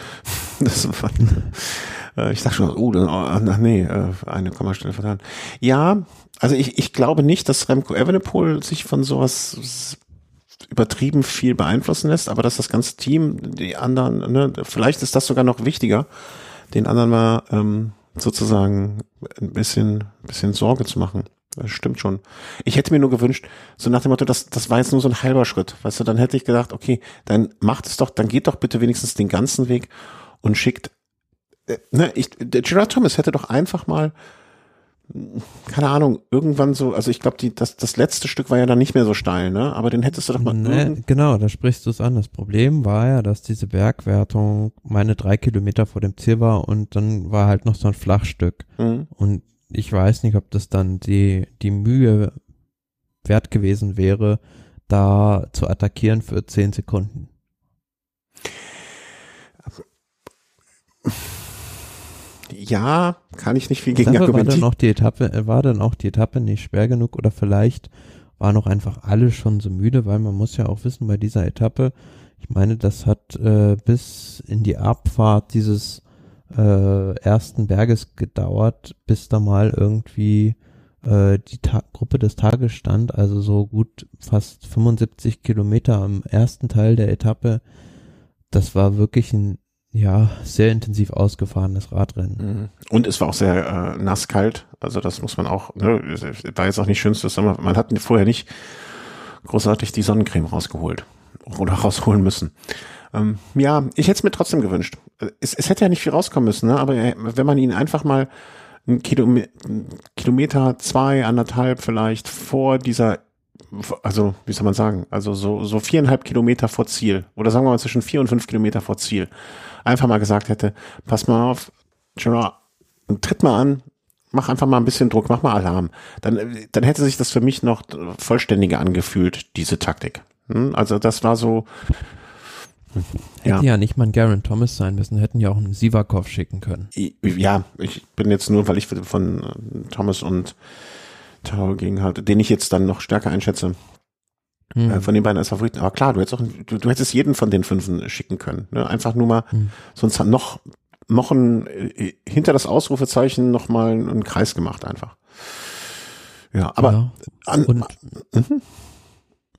Das war, äh, ich sag schon, oh, ach nee, äh, eine Kommastelle vertan. Ja, also ich, ich glaube nicht, dass Remco Evenepoel sich von sowas übertrieben viel beeinflussen lässt, aber dass das ganze Team, die anderen, ne, vielleicht ist das sogar noch wichtiger, den anderen mal ähm, sozusagen ein bisschen, bisschen Sorge zu machen. Das stimmt schon. Ich hätte mir nur gewünscht, so nach dem Motto, das, das war jetzt nur so ein halber Schritt. Weißt du, dann hätte ich gedacht, okay, dann macht es doch, dann geht doch bitte wenigstens den ganzen Weg und schickt, äh, ne, ich, der Gerard Thomas hätte doch einfach mal keine Ahnung, irgendwann so, also ich glaube, das, das letzte Stück war ja dann nicht mehr so steil, ne? Aber den hättest du doch mal. Nee, genau, da sprichst du es an. Das Problem war ja, dass diese Bergwertung meine drei Kilometer vor dem Ziel war und dann war halt noch so ein Flachstück. Mhm. Und ich weiß nicht, ob das dann die, die Mühe wert gewesen wäre, da zu attackieren für zehn Sekunden. Ja, kann ich nicht viel gegen argumentieren. War dann, auch die Etappe, äh, war dann auch die Etappe nicht schwer genug oder vielleicht waren auch einfach alle schon so müde, weil man muss ja auch wissen, bei dieser Etappe, Ich meine, das hat äh, bis in die Abfahrt dieses äh, ersten Berges gedauert, bis da mal irgendwie äh, die Ta Gruppe des Tages stand, also so gut fast 75 Kilometer am ersten Teil der Etappe. Das war wirklich ein ja, sehr intensiv ausgefahrenes Radrennen. Mhm. Und es war auch sehr äh, nasskalt, also das muss man auch, ne, war jetzt auch nicht schönstes Sommer, man hat vorher nicht großartig die Sonnencreme rausgeholt oder rausholen müssen. Ähm, ja, ich hätte es mir trotzdem gewünscht. Es, es hätte ja nicht viel rauskommen müssen, ne? aber wenn man ihn einfach mal ein Kilome Kilometer, zwei, anderthalb vielleicht vor dieser, also wie soll man sagen, also so, so viereinhalb Kilometer vor Ziel oder sagen wir mal zwischen vier und fünf Kilometer vor Ziel einfach mal gesagt hätte, pass mal auf, Gerard, tritt mal an, mach einfach mal ein bisschen Druck, mach mal Alarm. Dann, dann hätte sich das für mich noch vollständiger angefühlt, diese Taktik. Hm? Also das war so, Hätte ja. ja nicht mal ein Garen Thomas sein müssen, hätten ja auch einen Sivakov schicken können. Ja, ich bin jetzt nur, weil ich von Thomas und Tau gegen halt, den ich jetzt dann noch stärker einschätze, äh, von den beiden als Favoriten. Aber klar, du hättest auch, du, du hättest jeden von den fünf schicken können. Ne? Einfach nur mal, hm. sonst noch, noch ein, äh, hinter das Ausrufezeichen noch mal einen Kreis gemacht einfach. Ja, aber ja. An, und, an,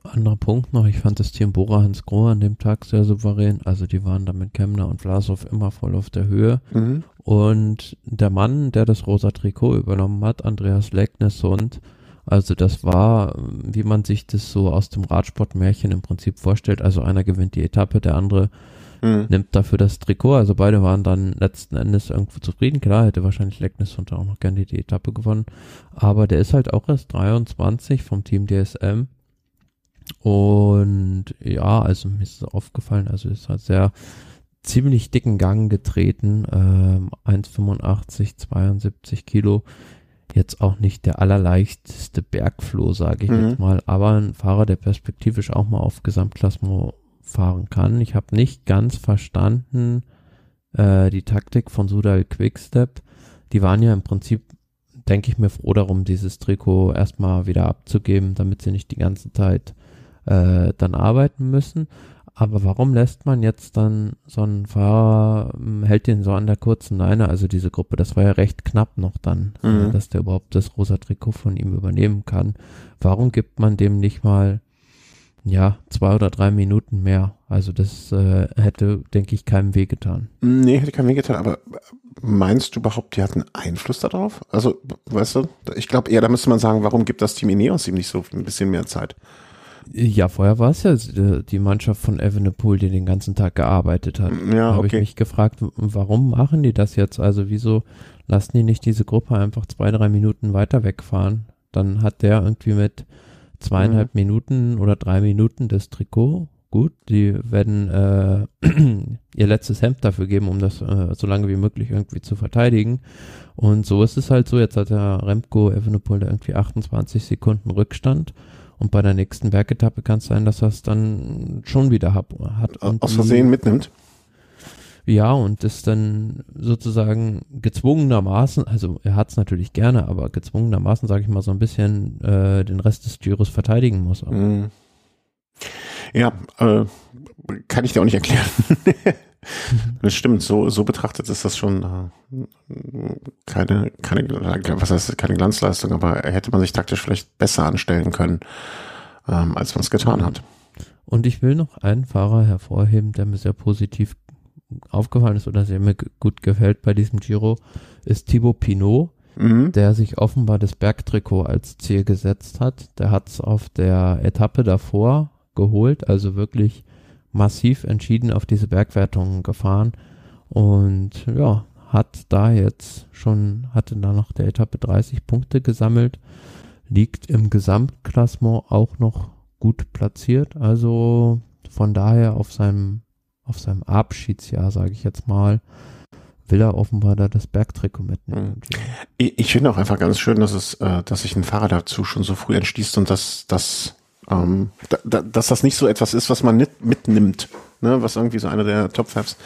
anderer Punkt noch, ich fand das Team Bora Hans Grohe an dem Tag sehr souverän. Also die waren da mit Kemner und Vlasov immer voll auf der Höhe. Mhm. Und der Mann, der das rosa Trikot übernommen hat, Andreas Leckneshund, also das war, wie man sich das so aus dem Radsportmärchen im Prinzip vorstellt. Also einer gewinnt die Etappe, der andere mhm. nimmt dafür das Trikot. Also beide waren dann letzten Endes irgendwo zufrieden. Klar, hätte wahrscheinlich Leckneshund auch noch gerne die Etappe gewonnen. Aber der ist halt auch erst 23 vom Team DSM und ja, also mir ist es aufgefallen, also ist halt sehr ziemlich dicken Gang getreten, ähm, 1,85, 72 Kilo. Jetzt auch nicht der allerleichteste Bergfloh, sage ich mhm. jetzt mal, aber ein Fahrer, der perspektivisch auch mal auf Gesamtklassement fahren kann. Ich habe nicht ganz verstanden äh, die Taktik von Sudal Quickstep. Die waren ja im Prinzip, denke ich mir, froh darum, dieses Trikot erstmal wieder abzugeben, damit sie nicht die ganze Zeit äh, dann arbeiten müssen. Aber warum lässt man jetzt dann so einen Fahrer, ähm, hält den so an der kurzen Leine, also diese Gruppe, das war ja recht knapp noch dann, äh, mhm. dass der überhaupt das rosa Trikot von ihm übernehmen kann. Warum gibt man dem nicht mal, ja, zwei oder drei Minuten mehr? Also das äh, hätte, denke ich, keinem wehgetan. Nee, hätte keinem wehgetan, aber meinst du überhaupt, die hatten Einfluss darauf? Also, weißt du, ich glaube eher, da müsste man sagen, warum gibt das Team Ineos ihm nicht so ein bisschen mehr Zeit? Ja, vorher war es ja die Mannschaft von Evenepoel, die den ganzen Tag gearbeitet hat. Ja, da habe okay. ich mich gefragt, warum machen die das jetzt? Also wieso lassen die nicht diese Gruppe einfach zwei, drei Minuten weiter wegfahren? Dann hat der irgendwie mit zweieinhalb mhm. Minuten oder drei Minuten das Trikot. Gut, die werden äh, ihr letztes Hemd dafür geben, um das äh, so lange wie möglich irgendwie zu verteidigen. Und so ist es halt so. Jetzt hat der Remco Evenepoel da irgendwie 28 Sekunden Rückstand. Und bei der nächsten Bergetappe kann es sein, dass er es dann schon wieder hab, hat. Und Aus Versehen mitnimmt. Ja, und ist dann sozusagen gezwungenermaßen, also er hat es natürlich gerne, aber gezwungenermaßen, sage ich mal, so ein bisschen äh, den Rest des Gyros verteidigen muss. Mm. Ja, äh, kann ich dir auch nicht erklären. Das stimmt, so, so betrachtet ist das schon äh, keine, keine, was heißt, keine Glanzleistung, aber hätte man sich taktisch vielleicht besser anstellen können, ähm, als man es getan hat. Und ich will noch einen Fahrer hervorheben, der mir sehr positiv aufgefallen ist oder sehr mir gut gefällt bei diesem Giro, ist Thibaut Pinot, mhm. der sich offenbar das Bergtrikot als Ziel gesetzt hat. Der hat es auf der Etappe davor geholt, also wirklich massiv entschieden auf diese Bergwertungen gefahren und ja, hat da jetzt schon, hatte da nach der Etappe 30 Punkte gesammelt, liegt im Gesamtklassement auch noch gut platziert, also von daher auf seinem, auf seinem Abschiedsjahr, sage ich jetzt mal, will er offenbar da das Bergtrikot mitnehmen. Mhm. Ich, finde auch einfach ganz schön, dass es, äh, dass sich ein Fahrer dazu schon so früh entschließt und dass das ähm, da, da, dass das nicht so etwas ist, was man nicht mitnimmt, ne? was irgendwie so einer der top Fives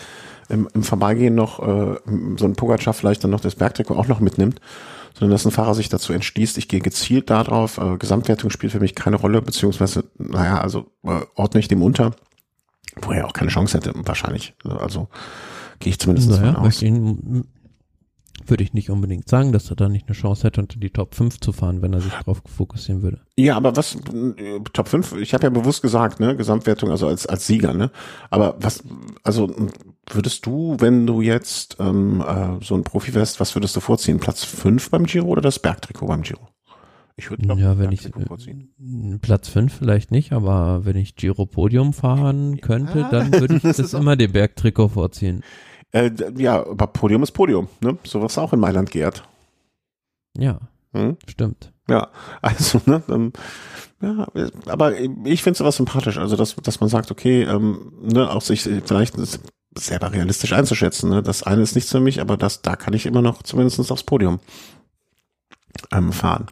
im, im Vorbeigehen noch äh, so ein Pogacar vielleicht dann noch das Bergtrikot auch noch mitnimmt, sondern dass ein Fahrer sich dazu entschließt, ich gehe gezielt darauf, äh, Gesamtwertung spielt für mich keine Rolle, beziehungsweise, naja, also äh, ordne ich dem unter. Wo er auch keine Chance hätte, wahrscheinlich. Also gehe ich zumindest naja, aus. Ihn, würde ich nicht unbedingt sagen, dass er da nicht eine Chance hätte, unter die Top 5 zu fahren, wenn er sich darauf fokussieren würde. Ja, aber was, Top 5, ich habe ja bewusst gesagt, ne, Gesamtwertung, also als, als Sieger, ne? Aber was, also würdest du, wenn du jetzt ähm, äh, so ein Profi wärst, was würdest du vorziehen? Platz 5 beim Giro oder das Bergtrikot beim Giro? Ich würde ja, wenn ich vorziehen. Platz 5 vielleicht nicht, aber wenn ich Giro Podium fahren könnte, ja. dann würde ich das, das immer dem Bergtrikot vorziehen. Äh, ja, aber Podium ist Podium, ne? So was auch in Mailand geehrt. Ja, hm? stimmt. Ja, also, ne, ähm, ja, aber ich finde sowas sympathisch, also dass, dass man sagt, okay, ähm, ne, auch sich vielleicht selber realistisch einzuschätzen, ne? Das eine ist nichts für mich, aber das, da kann ich immer noch zumindest aufs Podium ähm, fahren.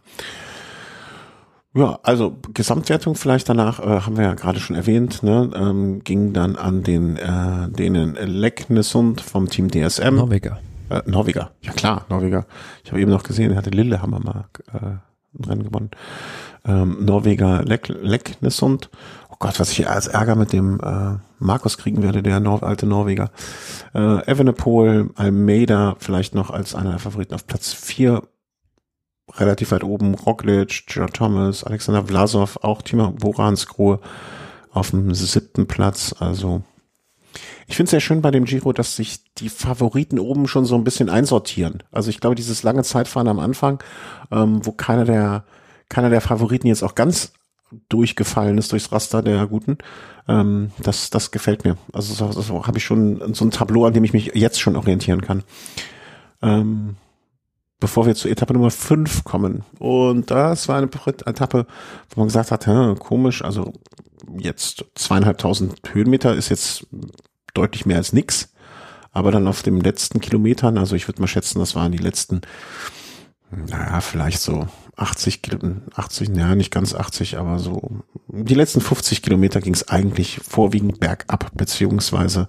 Ja, also Gesamtwertung vielleicht danach, äh, haben wir ja gerade schon erwähnt, ne, ähm, ging dann an den äh, denen Leknesund vom Team DSM. Norweger. Äh, Norweger, ja klar, Norweger. Ich habe eben noch gesehen, er hatte Lillehammer mal äh, ein Rennen gewonnen. Ähm, Norweger Lek Leknesund. Oh Gott, was ich als Ärger mit dem äh, Markus kriegen werde, der Nor alte Norweger. Äh, Evenepoel, Almeida vielleicht noch als einer der Favoriten auf Platz vier relativ weit oben Roglic, Gerard Thomas, Alexander Vlasov, auch Timo Boranskruhe auf dem siebten Platz. Also ich finde es sehr schön bei dem Giro, dass sich die Favoriten oben schon so ein bisschen einsortieren. Also ich glaube, dieses lange Zeitfahren am Anfang, ähm, wo keiner der keiner der Favoriten jetzt auch ganz durchgefallen ist durchs Raster der Guten, ähm, das das gefällt mir. Also so, so habe ich schon so ein Tableau, an dem ich mich jetzt schon orientieren kann. Ähm, bevor wir zur Etappe Nummer 5 kommen. Und das war eine Etappe, wo man gesagt hat, hä, komisch, also jetzt zweieinhalbtausend Höhenmeter ist jetzt deutlich mehr als nix. Aber dann auf dem letzten Kilometern, also ich würde mal schätzen, das waren die letzten, naja, vielleicht so 80 Kilometer, 80, naja, nicht ganz 80, aber so die letzten 50 Kilometer ging es eigentlich vorwiegend bergab, beziehungsweise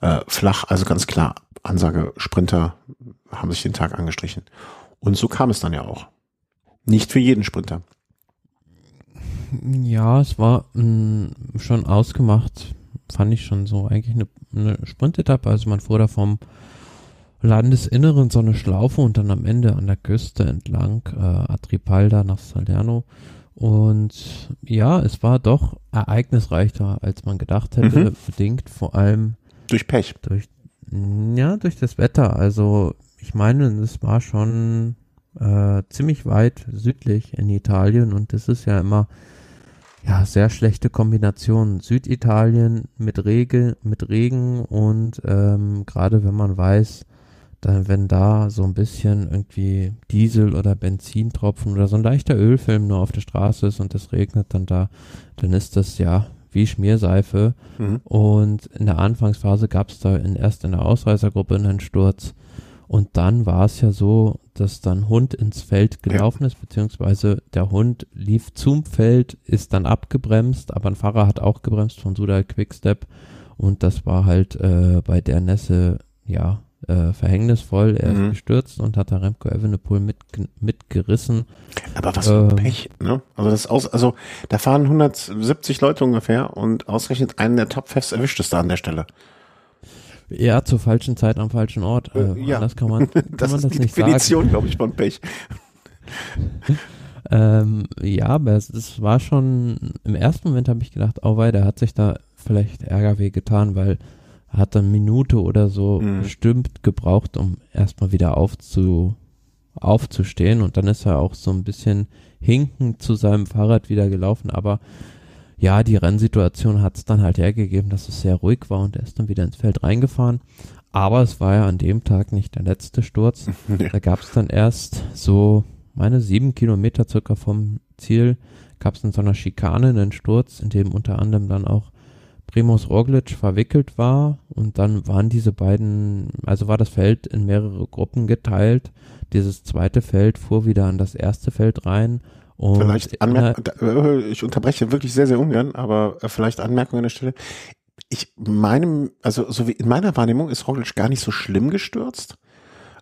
äh, flach, also ganz klar Ansage Sprinter haben sich den Tag angestrichen. Und so kam es dann ja auch. Nicht für jeden Sprinter. Ja, es war mh, mm, schon ausgemacht, fand ich schon so eigentlich eine, eine Sprintetappe. Also man fuhr da vom Landesinneren so eine Schlaufe und dann am Ende an der Küste entlang äh, Atripalda nach Salerno. Und ja, es war doch ereignisreicher, als man gedacht hätte, mhm. bedingt vor allem durch Pech. Durch, ja, durch das Wetter. Also ich meine, es war schon äh, ziemlich weit südlich in Italien und das ist ja immer ja sehr schlechte Kombination. Süditalien mit Regen, mit Regen und ähm, gerade wenn man weiß, dann wenn da so ein bisschen irgendwie Diesel oder Benzintropfen oder so ein leichter Ölfilm nur auf der Straße ist und es regnet dann da, dann ist das ja wie Schmierseife. Mhm. Und in der Anfangsphase gab es da in, erst in der Ausreißergruppe einen Sturz und dann war es ja so, dass dann Hund ins Feld gelaufen ja. ist, beziehungsweise der Hund lief zum Feld, ist dann abgebremst, aber ein Fahrer hat auch gebremst von Sudal Quickstep. Und das war halt äh, bei der Nässe, ja, äh, verhängnisvoll. Er mhm. ist gestürzt und hat da Remco Evenepoel mit, mitgerissen. Aber was für ein ähm, Pech, ne? Also das aus, also da fahren 170 Leute ungefähr und ausgerechnet einen der Top-Fest erwischt es da an der Stelle. Ja, zur falschen Zeit am falschen Ort. Äh, äh ja. Das kann man, kann das man ist das die nicht Definition, glaube ich, von Pech. ähm, ja, aber es, es, war schon, im ersten Moment habe ich gedacht, oh wei, der hat sich da vielleicht Ärger weh getan, weil hat dann Minute oder so mhm. bestimmt gebraucht, um erstmal wieder aufzu, aufzustehen und dann ist er auch so ein bisschen hinkend zu seinem Fahrrad wieder gelaufen, aber ja, die Rennsituation hat es dann halt hergegeben, dass es sehr ruhig war und er ist dann wieder ins Feld reingefahren. Aber es war ja an dem Tag nicht der letzte Sturz. Da gab es dann erst so, meine sieben Kilometer circa vom Ziel, gab es in so einer Schikane einen Sturz, in dem unter anderem dann auch Primus Roglic verwickelt war und dann waren diese beiden, also war das Feld in mehrere Gruppen geteilt. Dieses zweite Feld fuhr wieder an das erste Feld rein und vielleicht Anmerkung, äh, ich unterbreche wirklich sehr, sehr ungern, aber äh, vielleicht Anmerkung an der Stelle. Ich meinem, also so wie in meiner Wahrnehmung ist Roglic gar nicht so schlimm gestürzt.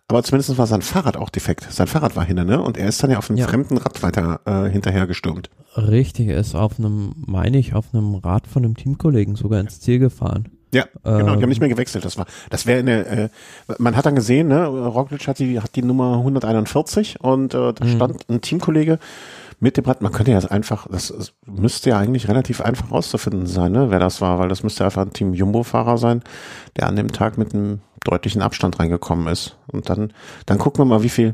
Aber zumindest war sein Fahrrad auch defekt. Sein Fahrrad war hinter, ne? Und er ist dann ja auf einem ja. fremden Rad weiter äh, hinterher gestürmt. Richtig, er ist auf einem, meine ich, auf einem Rad von einem Teamkollegen sogar ins Ziel gefahren. Ja, genau, die haben nicht mehr ähm. gewechselt. Das war, das wäre eine, äh, man hat dann gesehen, ne, Roglic hat die, hat die Nummer 141 und äh, da mhm. stand ein Teamkollege mit dem Rad. Man könnte ja einfach, das, das müsste ja eigentlich relativ einfach rauszufinden sein, ne, wer das war, weil das müsste einfach ein Team Jumbo-Fahrer sein, der an dem Tag mit einem deutlichen Abstand reingekommen ist. Und dann, dann gucken wir mal, wie viel,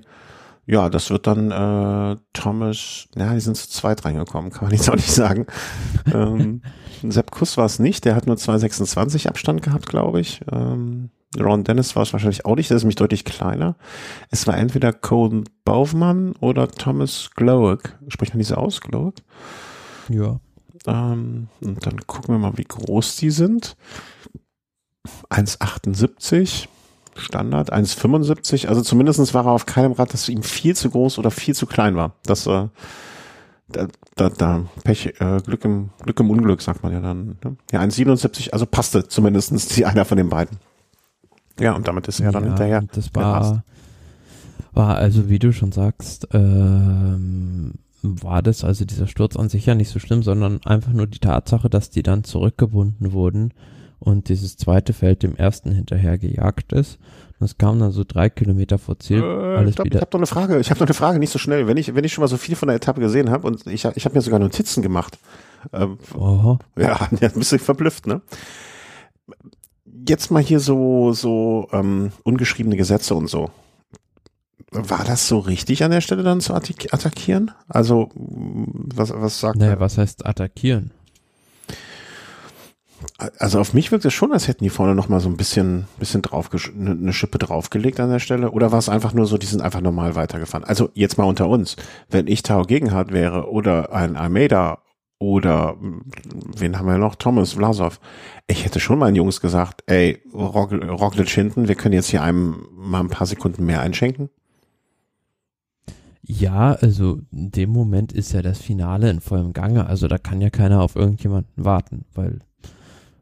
ja, das wird dann äh, Thomas, ja, die sind zu zweit reingekommen, kann man jetzt auch nicht sagen. ähm, Sepp Kuss war es nicht, der hat nur 2,26 Abstand gehabt, glaube ich. Ähm, Ron Dennis war es wahrscheinlich auch nicht, der ist nämlich deutlich kleiner. Es war entweder Cohen Baufmann oder Thomas Glowick. Spricht man diese aus, Glowick? Ja. Ähm, und dann gucken wir mal, wie groß die sind. 1,78 Standard, 1,75. Also zumindestens war er auf keinem Rad, das ihm viel zu groß oder viel zu klein war. Das äh, da, da, da Pech, äh, Glück im Glück im Unglück, sagt man ja dann. Ne? Ja, 1,77, also passte zumindestens die einer von den beiden. Ja, und damit ist er ja, dann hinterher. Das war, war also, wie du schon sagst, ähm, war das also dieser Sturz an sich ja nicht so schlimm, sondern einfach nur die Tatsache, dass die dann zurückgebunden wurden und dieses zweite Feld dem ersten hinterher gejagt ist. Und es kam dann so drei Kilometer vor Ziel. Äh, alles ich glaub, wieder. Ich habe noch eine Frage. Ich habe noch eine Frage, nicht so schnell. Wenn ich, wenn ich schon mal so viel von der Etappe gesehen habe und ich, ich habe mir sogar Notizen gemacht. Ähm, Oho. Ja, ein bisschen verblüfft, ne? Jetzt mal hier so, so ähm, ungeschriebene Gesetze und so. War das so richtig an der Stelle dann zu attackieren? Also, was, was sagt Naja, was heißt attackieren? Also auf mich wirkt es schon, als hätten die vorne noch mal so ein bisschen, bisschen drauf, eine ne Schippe draufgelegt an der Stelle. Oder war es einfach nur so, die sind einfach normal weitergefahren? Also jetzt mal unter uns. Wenn ich Tao Gegenhardt wäre oder ein Almeida oder wen haben wir noch? Thomas Vlasov. Ich hätte schon meinen Jungs gesagt, ey, Roglic hinten, wir können jetzt hier einem mal ein paar Sekunden mehr einschenken. Ja, also in dem Moment ist ja das Finale in vollem Gange. Also da kann ja keiner auf irgendjemanden warten, weil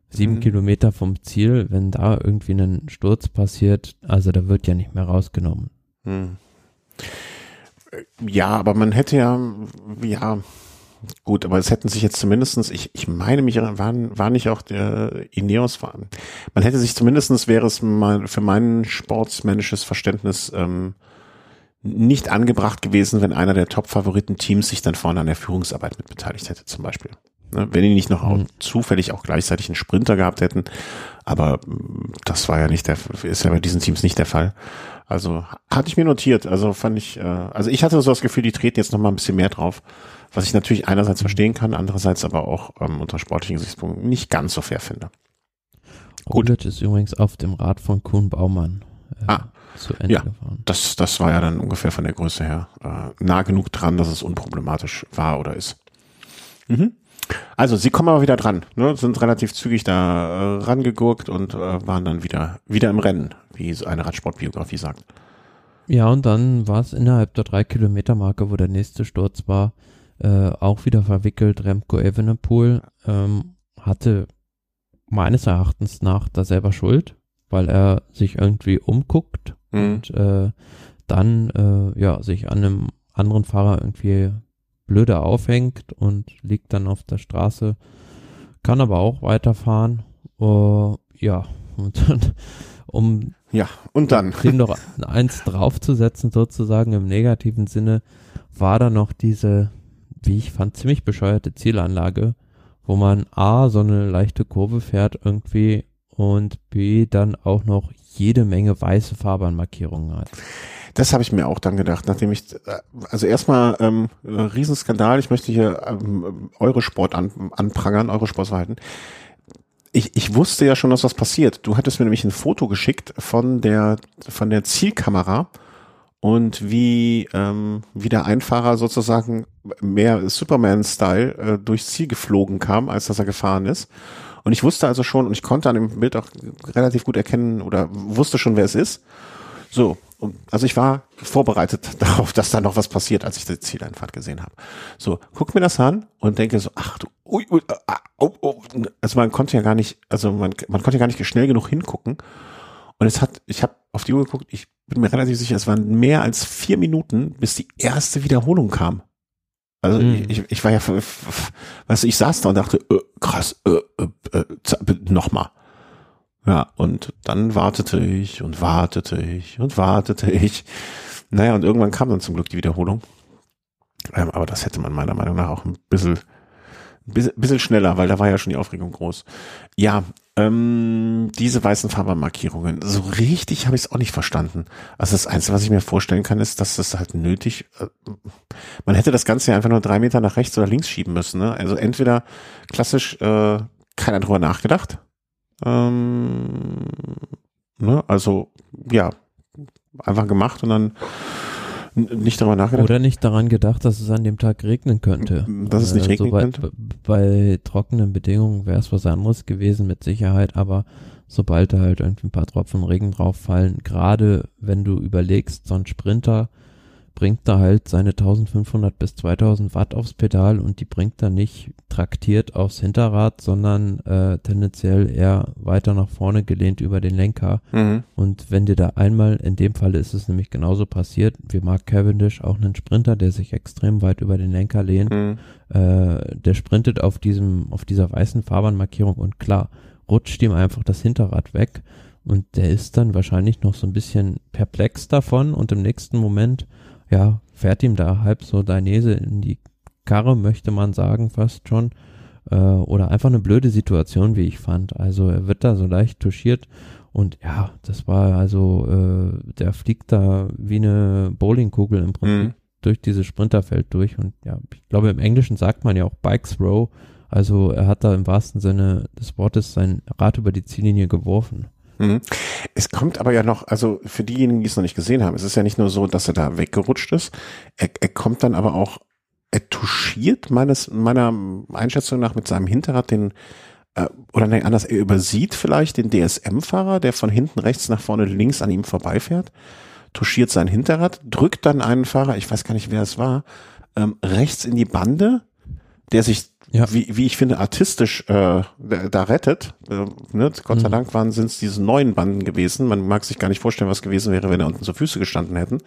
sieben mhm. Kilometer vom Ziel, wenn da irgendwie ein Sturz passiert, also da wird ja nicht mehr rausgenommen. Mhm. Ja, aber man hätte ja, ja, gut, aber es hätten sich jetzt zumindestens, ich, ich meine mich, war, war nicht auch der Ineos, war, man hätte sich zumindestens wäre es mal für mein sportsmännisches Verständnis ähm, nicht angebracht gewesen, wenn einer der Top-Favoriten-Teams sich dann vorne an der Führungsarbeit mit beteiligt hätte, zum Beispiel. Ne, wenn die nicht noch mhm. zufällig auch gleichzeitig einen Sprinter gehabt hätten. Aber mm, das war ja nicht der, ist ja bei diesen Teams nicht der Fall. Also hatte ich mir notiert. Also fand ich, äh, also ich hatte so das Gefühl, die treten jetzt noch mal ein bisschen mehr drauf. Was ich natürlich einerseits verstehen kann, andererseits aber auch ähm, unter sportlichen Gesichtspunkten nicht ganz so fair finde. Gut. ist übrigens auf dem Rad von Kuhn Baumann. Äh, ah, zu Ende ja, gefahren. Das, das war ja dann ungefähr von der Größe her äh, nah genug dran, dass es unproblematisch war oder ist. Mhm. Also sie kommen aber wieder dran, ne? sind relativ zügig da äh, rangegurkt und äh, waren dann wieder wieder im Rennen, wie eine Radsportbiografie sagt. Ja, und dann war es innerhalb der drei Kilometer Marke, wo der nächste Sturz war, äh, auch wieder verwickelt. Remco Evenepoel ähm, hatte meines Erachtens nach da selber Schuld, weil er sich irgendwie umguckt mhm. und äh, dann äh, ja sich an einem anderen Fahrer irgendwie blöde aufhängt und liegt dann auf der Straße, kann aber auch weiterfahren. Uh, ja, und dann, um ja, und dann dem noch eins draufzusetzen, sozusagen im negativen Sinne, war da noch diese, wie ich fand, ziemlich bescheuerte Zielanlage, wo man A, so eine leichte Kurve fährt irgendwie und B, dann auch noch jede Menge weiße Fahrbahnmarkierungen hat. Das habe ich mir auch dann gedacht, nachdem ich, äh, also erstmal ähm, Riesenskandal, ich möchte hier ähm, Eurosport an, anprangern, Eurosportverhalten. Ich, ich wusste ja schon, dass was passiert. Du hattest mir nämlich ein Foto geschickt von der, von der Zielkamera und wie, ähm, wie der Einfahrer sozusagen mehr Superman-Style äh, durchs Ziel geflogen kam, als dass er gefahren ist. Und ich wusste also schon, und ich konnte an dem Bild auch relativ gut erkennen oder wusste schon, wer es ist. So, also ich war vorbereitet darauf, dass da noch was passiert, als ich die Zieleinfahrt gesehen habe. So, guck mir das an und denke so, ach du, ui, ui, ah, oh, oh. also man konnte ja gar nicht, also man, man konnte ja gar nicht schnell genug hingucken. Und es hat, ich habe auf die Uhr geguckt, ich bin mir relativ sicher, es waren mehr als vier Minuten, bis die erste Wiederholung kam. Also mhm. ich, ich war ja, weißt du, ich saß da und dachte, äh, krass, äh, äh, äh, nochmal. Ja, und dann wartete ich und wartete ich und wartete ich. Naja, und irgendwann kam dann zum Glück die Wiederholung. Ähm, aber das hätte man meiner Meinung nach auch ein bisschen, bisschen, bisschen schneller, weil da war ja schon die Aufregung groß. Ja, ähm, diese weißen Fahrbahnmarkierungen, so richtig habe ich es auch nicht verstanden. Also das Einzige, was ich mir vorstellen kann, ist, dass das halt nötig, äh, man hätte das Ganze ja einfach nur drei Meter nach rechts oder links schieben müssen. Ne? Also entweder klassisch äh, keiner drüber nachgedacht. Ähm, ne? Also ja, einfach gemacht und dann nicht darüber nachgedacht. Oder nicht daran gedacht, dass es an dem Tag regnen könnte. Dass es nicht also regnen bei, könnte? Bei trockenen Bedingungen wäre es was anderes gewesen mit Sicherheit, aber sobald da halt irgendwie ein paar Tropfen Regen drauf fallen, gerade wenn du überlegst, so ein Sprinter bringt da halt seine 1500 bis 2000 Watt aufs Pedal und die bringt er nicht traktiert aufs Hinterrad, sondern äh, tendenziell eher weiter nach vorne gelehnt über den Lenker. Mhm. Und wenn dir da einmal, in dem Fall ist es nämlich genauso passiert, wie Mark Cavendish, auch einen Sprinter, der sich extrem weit über den Lenker lehnt, mhm. äh, der sprintet auf diesem, auf dieser weißen Fahrbahnmarkierung und klar, rutscht ihm einfach das Hinterrad weg und der ist dann wahrscheinlich noch so ein bisschen perplex davon und im nächsten Moment ja, fährt ihm da halb so Dainese in die Karre, möchte man sagen, fast schon. Äh, oder einfach eine blöde Situation, wie ich fand. Also er wird da so leicht touchiert und ja, das war also, äh, der fliegt da wie eine Bowlingkugel im Prinzip mhm. durch dieses Sprinterfeld durch. Und ja, ich glaube, im Englischen sagt man ja auch Bikes Row. Also er hat da im wahrsten Sinne des Wortes sein Rad über die Ziellinie geworfen. Mhm. Es kommt aber ja noch, also für diejenigen, die es noch nicht gesehen haben, es ist ja nicht nur so, dass er da weggerutscht ist, er, er kommt dann aber auch, er touchiert meines, meiner Einschätzung nach mit seinem Hinterrad den, äh, oder nein, anders, er übersieht vielleicht den DSM-Fahrer, der von hinten rechts nach vorne links an ihm vorbeifährt, touchiert sein Hinterrad, drückt dann einen Fahrer, ich weiß gar nicht, wer es war, ähm, rechts in die Bande, der sich ja. wie, wie ich finde, artistisch äh, da rettet. Äh, ne? Gott sei mhm. Dank waren sind es diese neuen Banden gewesen. Man mag sich gar nicht vorstellen, was gewesen wäre, wenn er unten zur Füße gestanden hätten.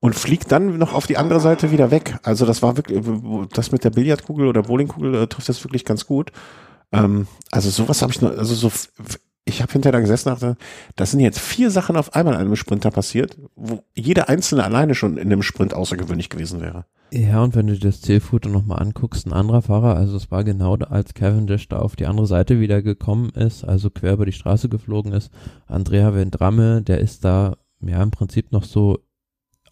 Und fliegt dann noch auf die andere Seite wieder weg. Also das war wirklich, das mit der Billardkugel oder Bowlingkugel äh, trifft das wirklich ganz gut. Ähm, also sowas habe ich nur, also so ich habe hinterher da gesessen und dachte, das sind jetzt vier Sachen auf einmal in einem Sprinter passiert, wo jeder einzelne alleine schon in dem Sprint außergewöhnlich gewesen wäre. Ja, und wenn du dir das Zielfoto nochmal anguckst, ein anderer Fahrer, also es war genau als Cavendish da auf die andere Seite wieder gekommen ist, also quer über die Straße geflogen ist, Andrea Vendramme, der ist da ja im Prinzip noch so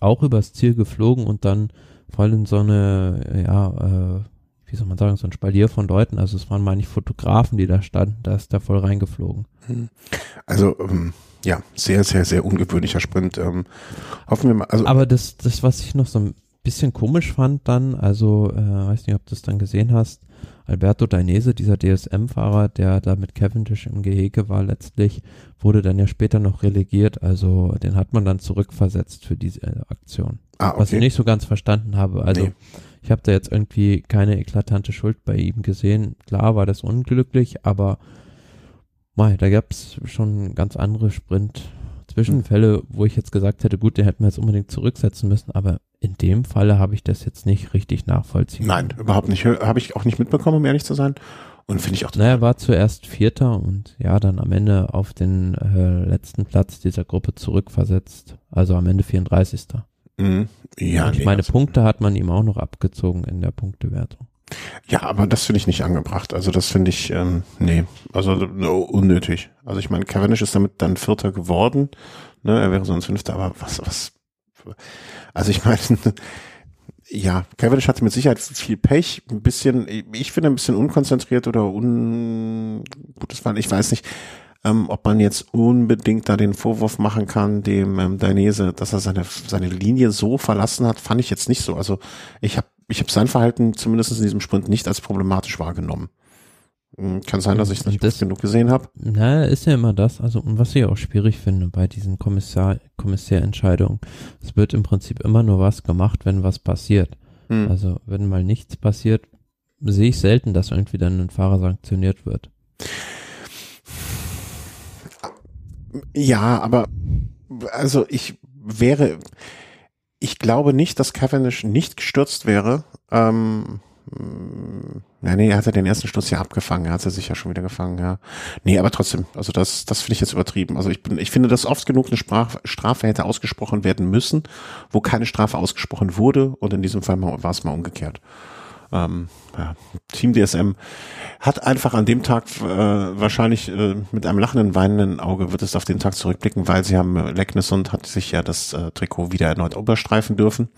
auch übers Ziel geflogen und dann voll in so eine, ja, äh, wie soll man sagen, so ein Spalier von Leuten. Also es waren mal nicht Fotografen, die da standen, da ist der voll reingeflogen. Hm. Also ähm, ja, sehr, sehr, sehr ungewöhnlicher Sprint. Ähm, hoffen wir mal. Also Aber das, das, was ich noch so ein bisschen komisch fand dann, also äh, weiß nicht, ob du es dann gesehen hast, Alberto Dainese, dieser DSM-Fahrer, der da mit Cavendish im Gehege war letztlich, wurde dann ja später noch relegiert, also den hat man dann zurückversetzt für diese Aktion. Ah, okay. Was ich nicht so ganz verstanden habe. Also nee. Ich habe da jetzt irgendwie keine eklatante Schuld bei ihm gesehen. Klar war das unglücklich, aber mei, da gab es schon ganz andere Sprint-Zwischenfälle, wo ich jetzt gesagt hätte, gut, den hätten wir jetzt unbedingt zurücksetzen müssen, aber in dem Falle habe ich das jetzt nicht richtig nachvollziehen. Nein, überhaupt nicht. Habe ich auch nicht mitbekommen, um ehrlich zu sein. Und finde ich auch. Naja, er war zuerst Vierter und ja, dann am Ende auf den äh, letzten Platz dieser Gruppe zurückversetzt. Also am Ende 34. Mhm. Ja, ich nee, meine Punkte hat man ihm auch noch abgezogen in der Punktewertung. Ja, aber das finde ich nicht angebracht. Also das finde ich, ähm, nee, also no, unnötig. Also ich meine, Cavendish ist damit dann Vierter geworden. Ne, er wäre sonst Fünfter, aber was, was, also ich meine, ja, Cavendish hatte mit Sicherheit viel Pech, ein bisschen, ich finde ein bisschen unkonzentriert oder un, gutes Fall, ich weiß nicht ähm, ob man jetzt unbedingt da den Vorwurf machen kann, dem ähm, Dainese, dass er seine, seine Linie so verlassen hat, fand ich jetzt nicht so. Also ich habe ich hab sein Verhalten zumindest in diesem Sprint nicht als problematisch wahrgenommen. Hm, kann sein, dass ich nicht das, genug gesehen habe. Na, ist ja immer das. Also, und was ich auch schwierig finde bei diesen Kommissar, Kommissärentscheidungen, es wird im Prinzip immer nur was gemacht, wenn was passiert. Hm. Also, wenn mal nichts passiert, sehe ich selten, dass irgendwie dann ein Fahrer sanktioniert wird. Ja, aber also ich wäre, ich glaube nicht, dass Cavendish nicht gestürzt wäre. Ähm, ja, nee, er hat ja den ersten Sturz ja abgefangen, er hat er sich ja schon wieder gefangen, ja. Nee, aber trotzdem, also das, das finde ich jetzt übertrieben. Also ich bin, ich finde, dass oft genug eine Straf, Strafe hätte ausgesprochen werden müssen, wo keine Strafe ausgesprochen wurde und in diesem Fall war es mal umgekehrt. Ähm, ja, Team DSM hat einfach an dem Tag äh, wahrscheinlich äh, mit einem lachenden, weinenden Auge wird es auf den Tag zurückblicken, weil sie haben äh, Leckness und hat sich ja das äh, Trikot wieder erneut überstreifen dürfen.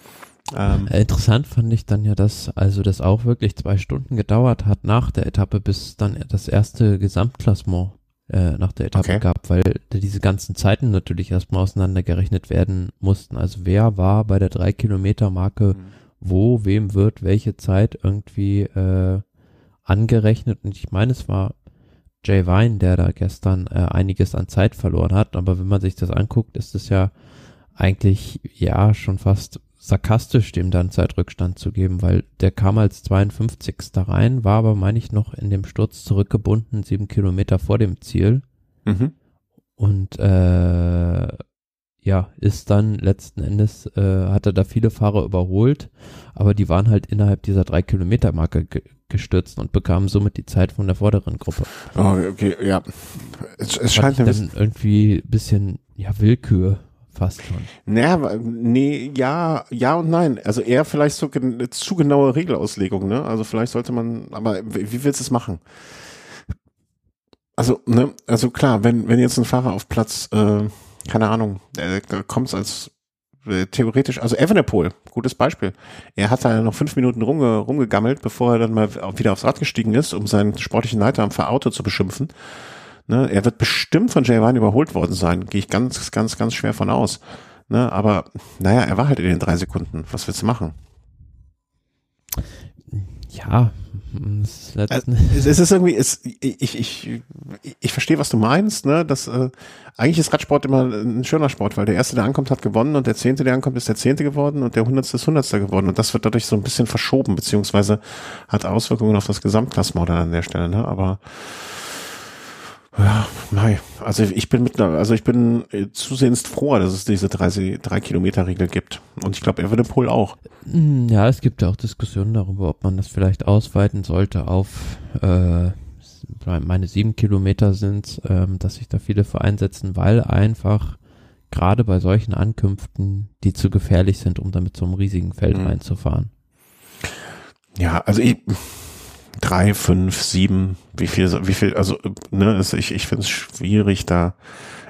Ähm, äh, Interessant fand ich dann ja, dass also das auch wirklich zwei Stunden gedauert hat nach der Etappe, bis dann das erste Gesamtklassement äh, nach der Etappe okay. gab, weil diese ganzen Zeiten natürlich erstmal auseinandergerechnet werden mussten. Also wer war bei der drei Kilometer Marke mhm. Wo, wem wird welche Zeit irgendwie äh, angerechnet und ich meine, es war Jay Vine, der da gestern äh, einiges an Zeit verloren hat, aber wenn man sich das anguckt, ist es ja eigentlich ja schon fast sarkastisch dem dann Zeitrückstand zu geben, weil der kam als 52. rein, war aber, meine ich, noch in dem Sturz zurückgebunden, sieben Kilometer vor dem Ziel. Mhm. Und äh, ja, ist dann letzten Endes, äh, hat er da viele Fahrer überholt, aber die waren halt innerhalb dieser drei Kilometer Marke ge gestürzt und bekamen somit die Zeit von der vorderen Gruppe. Oh, okay, ja. Es, es scheint dann irgendwie bisschen, ja, Willkür fast schon. Naja, nee, ja, ja und nein. Also eher vielleicht so zu genaue Regelauslegung, ne? Also vielleicht sollte man, aber wie willst du es machen? Also, ne, also klar, wenn, wenn jetzt ein Fahrer auf Platz, äh, keine Ahnung, kommt als äh, theoretisch, also Evenepoel, gutes Beispiel. Er hat da noch fünf Minuten rumge, rumgegammelt, bevor er dann mal wieder aufs Rad gestiegen ist, um seinen sportlichen Leiter am Fahrauto zu beschimpfen. Ne, er wird bestimmt von Jay Vine überholt worden sein, gehe ich ganz, ganz, ganz schwer von aus. Ne, aber naja, er war halt in den drei Sekunden. Was willst du machen? Ja, es, also, es ist irgendwie, es, ich, ich, ich, verstehe, was du meinst, ne? Das, äh, eigentlich ist Radsport immer ein schöner Sport, weil der Erste, der ankommt, hat gewonnen und der Zehnte, der ankommt, ist der Zehnte geworden und der Hundertste ist Hundertster geworden. Und das wird dadurch so ein bisschen verschoben, beziehungsweise hat Auswirkungen auf das Gesamtklassement an der Stelle, ne? Aber ja, nein. Also ich bin mit also ich bin äh, zusehends froh, dass es diese drei, drei Kilometer Regel gibt. Und ich glaube, Evenepoel auch. Hm, ja, es gibt ja auch Diskussionen darüber, ob man das vielleicht ausweiten sollte auf äh, meine sieben Kilometer sind, ähm, dass sich da viele für einsetzen, weil einfach gerade bei solchen Ankünften, die zu gefährlich sind, um damit so einem riesigen Feld mhm. reinzufahren. Ja, also ich, drei, fünf, sieben, wie viel, wie viel, also, ne, also ich, ich finde es schwierig da.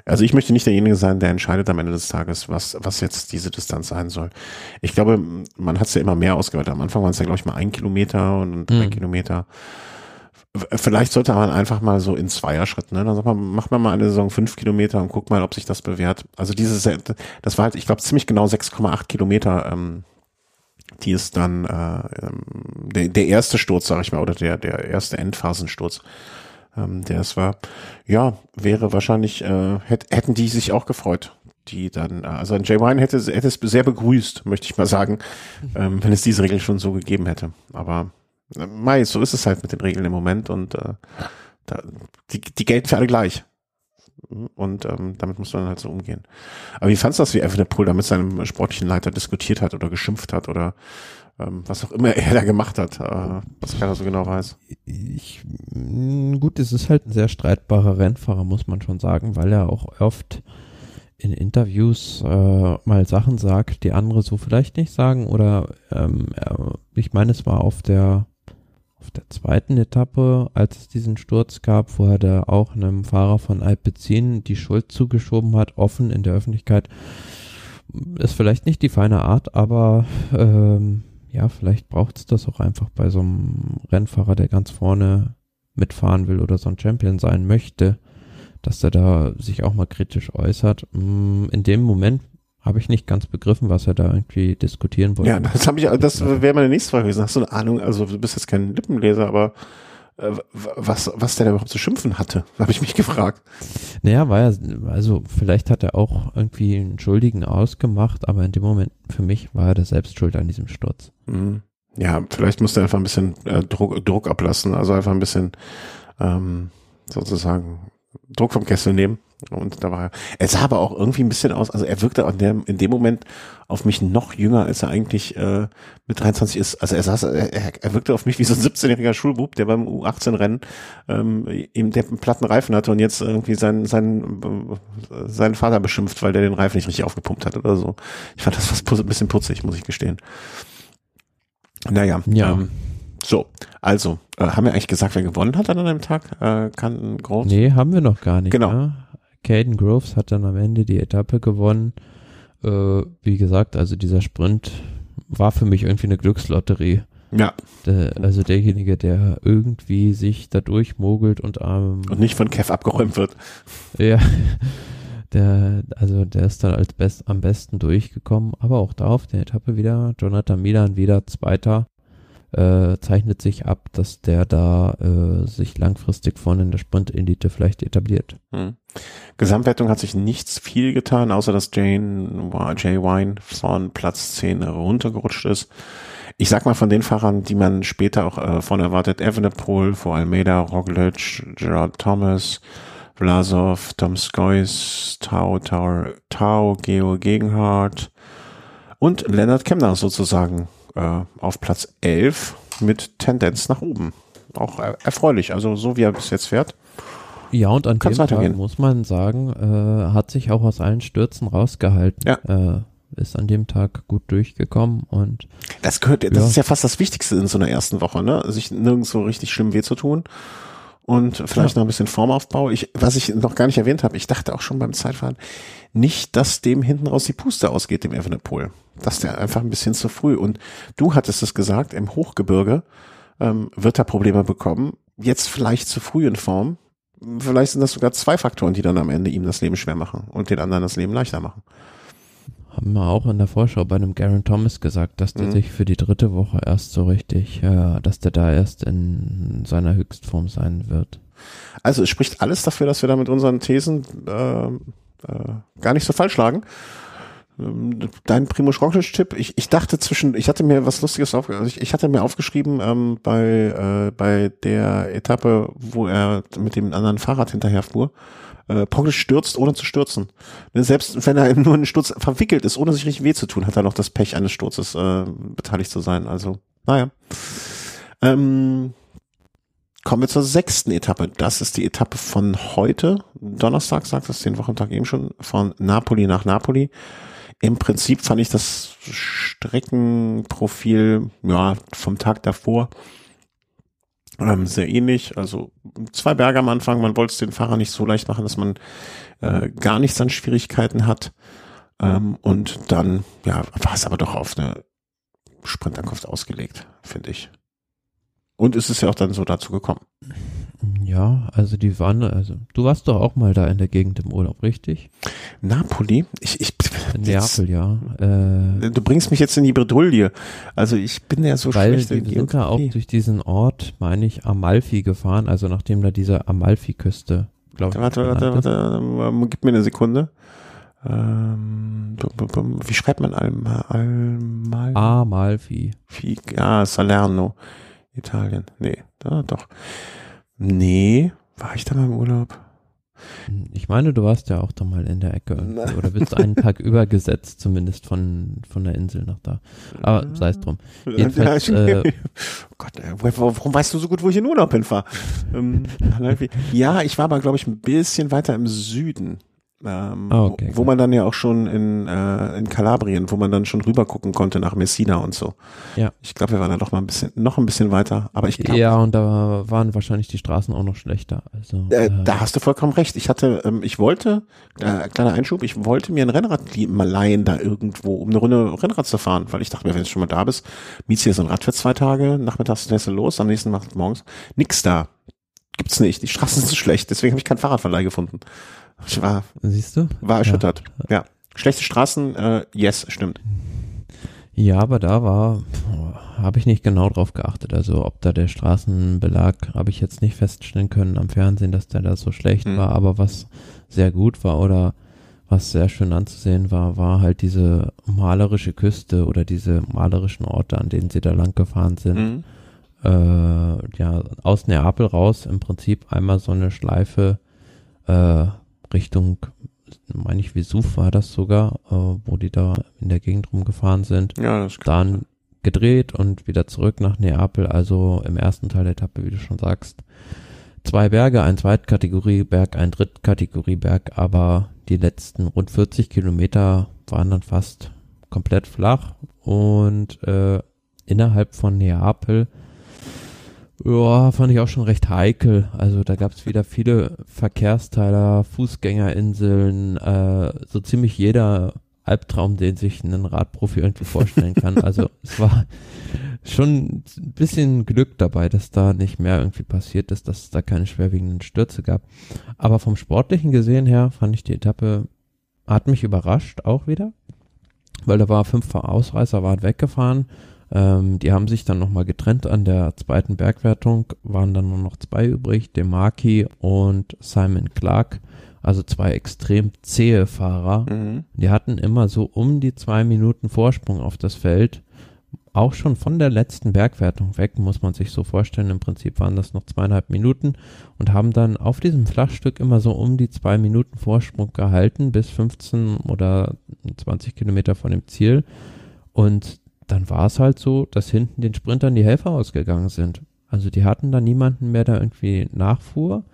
Also ich möchte nicht derjenige sein, der entscheidet am Ende des Tages, was, was jetzt diese Distanz sein soll. Ich glaube, man hat es ja immer mehr ausgeweitet. Am Anfang waren es ja, glaube ich, mal ein Kilometer und drei mhm. Kilometer. Vielleicht sollte man einfach mal so in Zweierschritt, ne? Dann sagt man, macht man mal eine Saison fünf Kilometer und guckt mal, ob sich das bewährt. Also dieses, das war halt, ich glaube, ziemlich genau 6,8 Kilometer ähm, die ist dann äh, ähm, der, der erste Sturz, sag ich mal, oder der, der erste Endphasensturz. Ähm, der es war, ja, wäre wahrscheinlich, äh, hätt, hätten die sich auch gefreut. Die dann, äh, also ein Jay Wine hätte, hätte es sehr begrüßt, möchte ich mal sagen, ähm, wenn es diese Regel schon so gegeben hätte. Aber äh, Mai, so ist es halt mit den Regeln im Moment und äh, da, die, die gelten für alle gleich. Und ähm, damit muss man halt so umgehen. Aber wie fandst du das, wie Evenepoel da mit seinem sportlichen Leiter diskutiert hat oder geschimpft hat oder ähm, was auch immer er da gemacht hat, äh, was keiner so genau weiß? Ich, gut, es ist halt ein sehr streitbarer Rennfahrer, muss man schon sagen, weil er auch oft in Interviews äh, mal Sachen sagt, die andere so vielleicht nicht sagen oder ähm, ich meine, es war auf der auf der zweiten Etappe, als es diesen Sturz gab, wo er da auch einem Fahrer von Alpecin die Schuld zugeschoben hat, offen in der Öffentlichkeit, ist vielleicht nicht die feine Art, aber ähm, ja, vielleicht braucht es das auch einfach bei so einem Rennfahrer, der ganz vorne mitfahren will oder so ein Champion sein möchte, dass er da sich auch mal kritisch äußert. Mm, in dem Moment habe ich nicht ganz begriffen, was er da irgendwie diskutieren wollte. Ja, das habe ich, das wäre meine nächste Frage gewesen. Hast du eine Ahnung, also du bist jetzt kein Lippenleser, aber äh, was, was der da überhaupt zu schimpfen hatte, habe ich mich gefragt. Naja, war ja, also vielleicht hat er auch irgendwie einen Schuldigen ausgemacht, aber in dem Moment für mich war er der selbst schuld an diesem Sturz. Mhm. Ja, vielleicht musste er einfach ein bisschen äh, Druck, Druck ablassen, also einfach ein bisschen ähm, sozusagen Druck vom Kessel nehmen Und da war er sah aber auch irgendwie ein bisschen aus, also er wirkte in dem, in dem Moment auf mich noch jünger, als er eigentlich äh, mit 23 ist. Also er saß, er, er wirkte auf mich wie so ein 17-jähriger Schulbub, der beim U18-Rennen ähm, eben der einen platten Reifen hatte und jetzt irgendwie seinen, seinen, äh, seinen Vater beschimpft, weil der den Reifen nicht richtig aufgepumpt hat oder so. Ich fand das fast ein bisschen putzig, muss ich gestehen. Naja, ja. Ähm, so, also, äh, haben wir eigentlich gesagt, wer gewonnen hat an einem Tag? Äh, Kanten Groves? Nee, haben wir noch gar nicht. Genau. Ja? Caden Groves hat dann am Ende die Etappe gewonnen. Äh, wie gesagt, also dieser Sprint war für mich irgendwie eine Glückslotterie. Ja. Der, also derjenige, der irgendwie sich da durchmogelt und ähm, und nicht von Kev abgeräumt wird. Ja. Der, also der ist dann als best, am besten durchgekommen, aber auch da auf der Etappe wieder Jonathan Milan wieder Zweiter äh, zeichnet sich ab, dass der da äh, sich langfristig vorne in der Sprint-Elite vielleicht etabliert. Hm. Gesamtwertung hat sich nichts viel getan, außer dass Jane, Jay Wine von Platz 10 runtergerutscht ist. Ich sag mal von den Fahrern, die man später auch äh, von erwartet, Evenepoel, vor Almeida, Roglic, Gerard Thomas, Vlasov, Tom Skois, Tau, Tau, Tau, Geo Gegenhardt und Leonard Kemner sozusagen äh, auf Platz 11 mit Tendenz nach oben. Auch erfreulich, also so wie er bis jetzt fährt. Ja, und an dem Tag muss man sagen, äh, hat sich auch aus allen Stürzen rausgehalten. Ja. Äh, ist an dem Tag gut durchgekommen und das gehört, das ja. ist ja fast das Wichtigste in so einer ersten Woche, ne? Sich nirgends so richtig schlimm weh zu tun und vielleicht ja. noch ein bisschen Formaufbau. Ich, was ich noch gar nicht erwähnt habe, ich dachte auch schon beim Zeitfahren, nicht, dass dem hinten raus die Puste ausgeht, dem Evenepoel. Dass der einfach ein bisschen zu früh. Und du hattest es gesagt, im Hochgebirge ähm, wird er Probleme bekommen. Jetzt vielleicht zu früh in Form. Vielleicht sind das sogar zwei Faktoren, die dann am Ende ihm das Leben schwer machen und den anderen das Leben leichter machen haben wir auch in der Vorschau bei einem Garen Thomas gesagt, dass der mhm. sich für die dritte Woche erst so richtig, äh, dass der da erst in seiner Höchstform sein wird. Also es spricht alles dafür, dass wir da mit unseren Thesen äh, äh, gar nicht so falsch lagen. Ähm, dein Primo Roglic-Tipp, ich, ich dachte zwischen, ich hatte mir was Lustiges auf, also ich, ich hatte mir aufgeschrieben ähm, bei, äh, bei der Etappe, wo er mit dem anderen Fahrrad hinterher fuhr, äh, Poggel stürzt, ohne zu stürzen. Ne, selbst wenn er nur in einen Sturz verwickelt ist, ohne sich richtig weh zu tun, hat er noch das Pech eines Sturzes äh, beteiligt zu sein. Also, naja. Ähm, kommen wir zur sechsten Etappe. Das ist die Etappe von heute, Donnerstag, sagt es den Wochentag eben schon, von Napoli nach Napoli. Im Prinzip fand ich das Streckenprofil ja vom Tag davor ähm, sehr ähnlich. Also zwei Berge am Anfang. Man wollte es den Fahrer nicht so leicht machen, dass man äh, gar nichts an Schwierigkeiten hat. Ähm, und dann, ja, war es aber doch auf eine Sprintankunft ausgelegt, finde ich. Und ist es ja auch dann so dazu gekommen. Ja, also die waren, also du warst doch auch mal da in der Gegend im Urlaub, richtig? Napoli? Ich, ich Neapel, ja. Äh, du bringst mich jetzt in die Bredouille. Also ich bin ja so weil schlecht. Weil wir sind da auch durch diesen Ort, meine ich, Amalfi gefahren, also nachdem da diese Amalfi-Küste, glaube ich. Warte, warte, warte, warte, gib mir eine Sekunde. Ähm, wie schreibt man Amalfi? Amalfi. Ja, Salerno. Italien. Nee, da doch. Nee, war ich da mal im Urlaub? Ich meine, du warst ja auch da mal in der Ecke oder bist einen Tag übergesetzt, zumindest von, von der Insel nach da. Aber sei es drum. Jedenfalls, äh, oh Gott, warum weißt du so gut, wo ich in Urlaub hinfahre? Ähm, ja, ich war aber, glaube ich, ein bisschen weiter im Süden. Ähm, oh, okay, wo, wo man dann ja auch schon in, äh, in Kalabrien, wo man dann schon rüber gucken konnte nach Messina und so. Ja. Ich glaube, wir waren da doch mal ein bisschen, noch ein bisschen weiter, aber ich glaube. Ja, und da waren wahrscheinlich die Straßen auch noch schlechter. Also, äh, äh, da hast du vollkommen recht. Ich hatte, ähm, ich wollte, äh, kleiner Einschub, ich wollte mir ein Rennrad mal leihen da irgendwo, um eine Runde Rennrad zu fahren, weil ich dachte mir, wenn du schon mal da bist, mietst hier so ein Rad für zwei Tage, nachmittags fährst du los, am nächsten Tag morgens. Nix da. Gibt's nicht. Die Straßen sind schlecht, deswegen habe ich keinen Fahrradverleih gefunden. Ich war, Siehst du? War erschüttert. Ja. ja. Schlechte Straßen, äh, yes, stimmt. Ja, aber da war, habe ich nicht genau drauf geachtet. Also ob da der Straßenbelag, habe ich jetzt nicht feststellen können am Fernsehen, dass der da so schlecht mhm. war. Aber was sehr gut war oder was sehr schön anzusehen war, war halt diese malerische Küste oder diese malerischen Orte, an denen sie da lang gefahren sind. Mhm. Äh, ja, aus Neapel raus im Prinzip einmal so eine Schleife äh, Richtung, meine ich, Vesuv war das sogar, äh, wo die da in der Gegend rumgefahren sind. Ja, das Dann gedreht und wieder zurück nach Neapel, also im ersten Teil der Etappe, wie du schon sagst. Zwei Berge, ein Zweitkategorieberg, ein Drittkategorieberg, aber die letzten rund 40 Kilometer waren dann fast komplett flach und äh, innerhalb von Neapel ja, fand ich auch schon recht heikel. Also da gab es wieder viele Verkehrsteiler, Fußgängerinseln, äh, so ziemlich jeder Albtraum, den sich ein Radprofi irgendwie vorstellen kann. Also es war schon ein bisschen Glück dabei, dass da nicht mehr irgendwie passiert ist, dass es da keine schwerwiegenden Stürze gab. Aber vom Sportlichen gesehen her fand ich die Etappe, hat mich überrascht auch wieder, weil da war fünf Ausreißer waren weggefahren. Ähm, die haben sich dann nochmal getrennt an der zweiten Bergwertung, waren dann nur noch zwei übrig, Demarki und Simon Clark also zwei extrem zähe Fahrer. Mhm. Die hatten immer so um die zwei Minuten Vorsprung auf das Feld. Auch schon von der letzten Bergwertung weg, muss man sich so vorstellen. Im Prinzip waren das noch zweieinhalb Minuten und haben dann auf diesem Flachstück immer so um die zwei Minuten Vorsprung gehalten, bis 15 oder 20 Kilometer von dem Ziel. Und dann war es halt so, dass hinten den Sprintern die Helfer ausgegangen sind. Also die hatten da niemanden mehr, der irgendwie nachfuhr.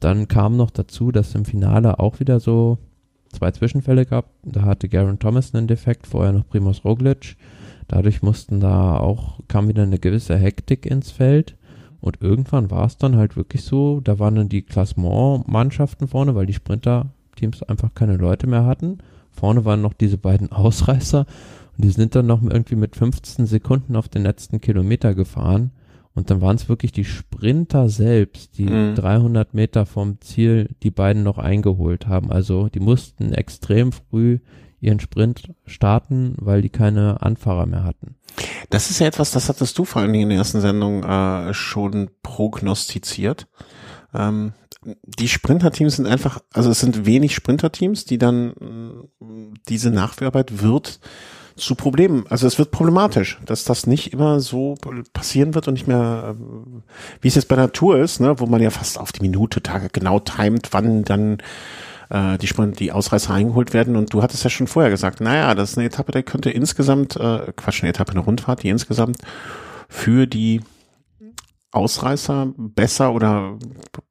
Dann kam noch dazu, dass im Finale auch wieder so zwei Zwischenfälle gab. Da hatte Garen Thomas einen Defekt, vorher noch Primoz Roglic. Dadurch mussten da auch, kam wieder eine gewisse Hektik ins Feld. Und irgendwann war es dann halt wirklich so, da waren dann die Klassement-Mannschaften vorne, weil die Sprinter-Teams einfach keine Leute mehr hatten. Vorne waren noch diese beiden Ausreißer und die sind dann noch irgendwie mit 15 Sekunden auf den letzten Kilometer gefahren. Und dann waren es wirklich die Sprinter selbst, die mhm. 300 Meter vom Ziel die beiden noch eingeholt haben. Also die mussten extrem früh ihren Sprint starten, weil die keine Anfahrer mehr hatten. Das ist ja etwas, das hattest du vor allen Dingen in der ersten Sendung äh, schon prognostiziert. Ähm, die Sprinterteams sind einfach, also es sind wenig Sprinterteams, die dann äh, diese Nachwehrarbeit wird zu Problemen. Also es wird problematisch, dass das nicht immer so passieren wird und nicht mehr, äh, wie es jetzt bei Tour ist, ne, wo man ja fast auf die Minute Tage genau timet, wann dann äh, die, die Ausreißer eingeholt werden. Und du hattest ja schon vorher gesagt, naja, das ist eine Etappe, der könnte insgesamt, äh, Quatsch, eine Etappe, eine Rundfahrt, die insgesamt für die Ausreißer besser oder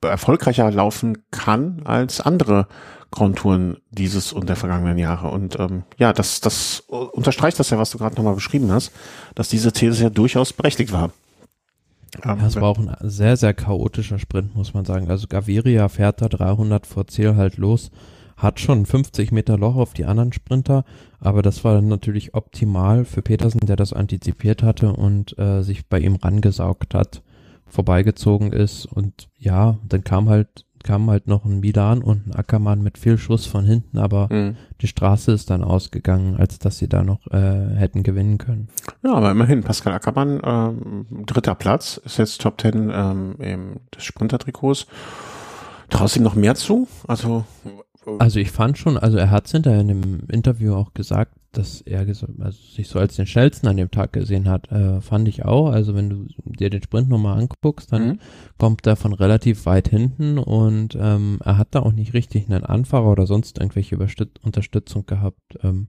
erfolgreicher laufen kann als andere Konturen dieses und der vergangenen Jahre. Und ähm, ja, das, das unterstreicht das ja, was du gerade nochmal beschrieben hast, dass diese These ja durchaus berechtigt war. Ähm, ja, es war auch ein sehr, sehr chaotischer Sprint, muss man sagen. Also Gaviria fährt da 300 vor Ziel halt los, hat schon 50 Meter Loch auf die anderen Sprinter, aber das war dann natürlich optimal für Petersen, der das antizipiert hatte und äh, sich bei ihm rangesaugt hat, vorbeigezogen ist und ja, dann kam halt kam halt noch ein Milan und ein Ackermann mit viel Schuss von hinten, aber mhm. die Straße ist dann ausgegangen, als dass sie da noch äh, hätten gewinnen können. Ja, aber immerhin, Pascal Ackermann, ähm, dritter Platz, ist jetzt Top Ten ähm, des Sprinter-Trikots. Traust ihm noch mehr zu? Also also ich fand schon, also er hat es hinterher in dem Interview auch gesagt, dass er also sich so als den schnellsten an dem Tag gesehen hat. Äh, fand ich auch. Also wenn du dir den Sprint nochmal anguckst, dann mhm. kommt er von relativ weit hinten und ähm, er hat da auch nicht richtig einen Anfahrer oder sonst irgendwelche Unterstützung gehabt. Ähm,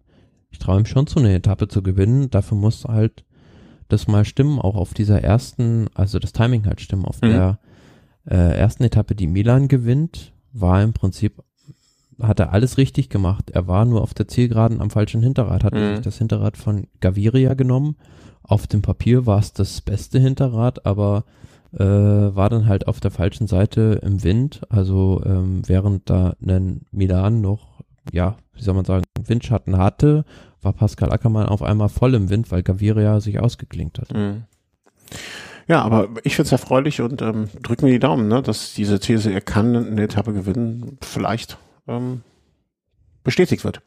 ich traue ihm schon zu, eine Etappe zu gewinnen. Dafür muss halt das mal stimmen, auch auf dieser ersten, also das Timing halt stimmen. Auf mhm. der äh, ersten Etappe, die Milan gewinnt, war im Prinzip hat er alles richtig gemacht. Er war nur auf der Zielgeraden am falschen Hinterrad, hat mhm. das Hinterrad von Gaviria genommen. Auf dem Papier war es das beste Hinterrad, aber äh, war dann halt auf der falschen Seite im Wind. Also ähm, während da ein Milan noch, ja, wie soll man sagen, Windschatten hatte, war Pascal Ackermann auf einmal voll im Wind, weil Gaviria sich ausgeklinkt hat. Mhm. Ja, aber ich finde es erfreulich und ähm, drück mir die Daumen, ne, dass diese These, er kann eine Etappe gewinnen, vielleicht ähm, bestätigt wird. Auf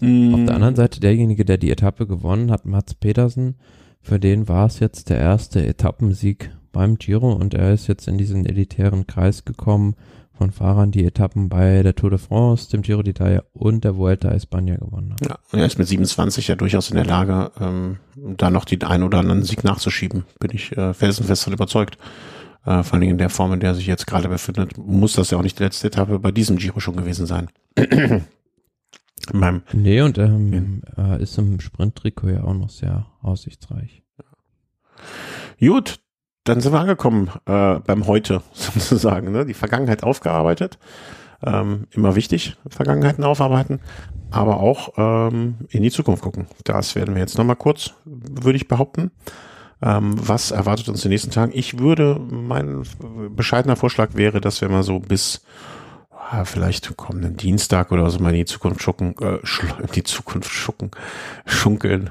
der mm. anderen Seite, derjenige, der die Etappe gewonnen hat, Mats Petersen, für den war es jetzt der erste Etappensieg beim Giro und er ist jetzt in diesen elitären Kreis gekommen von Fahrern, die Etappen bei der Tour de France, dem Giro d'Italia und der Vuelta a España gewonnen haben. Ja, und er ist mit 27 ja durchaus in der Lage, ähm, da noch den einen oder anderen Sieg nachzuschieben, bin ich äh, felsenfest von überzeugt. Äh, vor allem in der Form, in der er sich jetzt gerade befindet, muss das ja auch nicht die letzte Etappe bei diesem Giro schon gewesen sein. meinem nee, und ähm, ja. ist im Sprinttrikot ja auch noch sehr aussichtsreich. Gut, dann sind wir angekommen äh, beim Heute sozusagen. Ne? Die Vergangenheit aufgearbeitet. Ähm, immer wichtig, Vergangenheiten aufarbeiten, aber auch ähm, in die Zukunft gucken. Das werden wir jetzt nochmal kurz, würde ich behaupten. Ähm, was erwartet uns in den nächsten Tagen? Ich würde, mein bescheidener Vorschlag wäre, dass wir mal so bis ah, vielleicht kommenden Dienstag oder so mal in die Zukunft schucken, äh, die Zukunft schucken, schunkeln.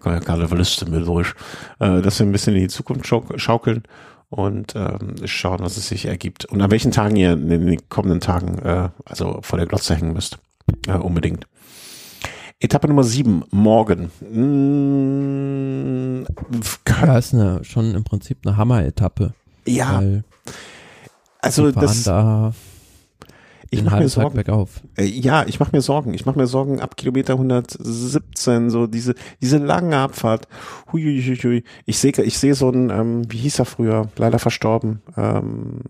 Karnevalisten durch, äh, dass wir ein bisschen in die Zukunft schaukeln und ähm, schauen, was es sich ergibt. Und an welchen Tagen ihr in den kommenden Tagen äh, also vor der Glotze hängen müsst. Äh, unbedingt. Etappe Nummer 7, morgen. Mmh, ja, ist eine, schon im Prinzip eine Hammer-Etappe. Ja. Also das. Da ich mache mir Sorgen. Bergauf. Äh, ja, ich mache mir Sorgen. Ich mache mir Sorgen ab Kilometer 117, so diese diese lange Abfahrt. Hui, hui, hui. Ich sehe ich sehe so ein, ähm, wie hieß er früher, leider verstorben, ähm,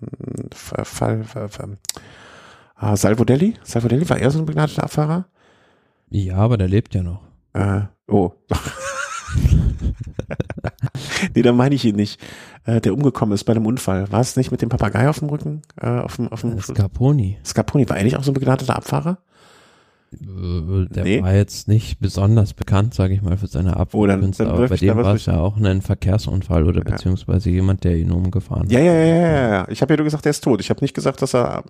Fall, Fall, Fall, ah, Salvodelli? Salvodelli war er so ein begnadeter Abfahrer? Ja, aber der lebt ja noch. Äh, oh. nee, da meine ich ihn nicht. Äh, der umgekommen ist bei einem Unfall. War es nicht mit dem Papagei auf dem Rücken? Äh, auf dem, auf dem Scarponi. Scarponi, war er nicht auch so ein begnadeter Abfahrer? Äh, der nee. war jetzt nicht besonders bekannt, sage ich mal, für seine Abfahrkünste, oh, aber bei dem war es ja auch ein Verkehrsunfall oder ja. beziehungsweise jemand, der ihn umgefahren ja, hat. Ja, ja, ja, ja, ja. Ich habe ja nur gesagt, er ist tot. Ich habe nicht gesagt, dass er.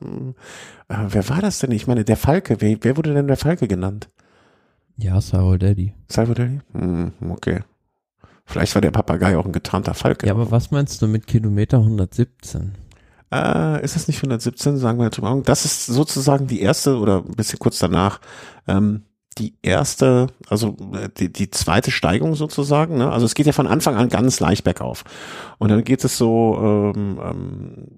Äh, wer war das denn? Ich meine, der Falke. Wer, wer wurde denn der Falke genannt? Ja, Salvo Daddy. Salvo Daddy? Hm, okay. Vielleicht war der Papagei auch ein getarnter Falke. Ja, aber was meinst du mit Kilometer 117? Äh, ist das nicht 117, sagen wir zum Augen? Das ist sozusagen die erste oder ein bisschen kurz danach, ähm, die erste, also äh, die, die zweite Steigung sozusagen. Ne? Also es geht ja von Anfang an ganz leicht bergauf. Und dann geht es so ähm, ähm,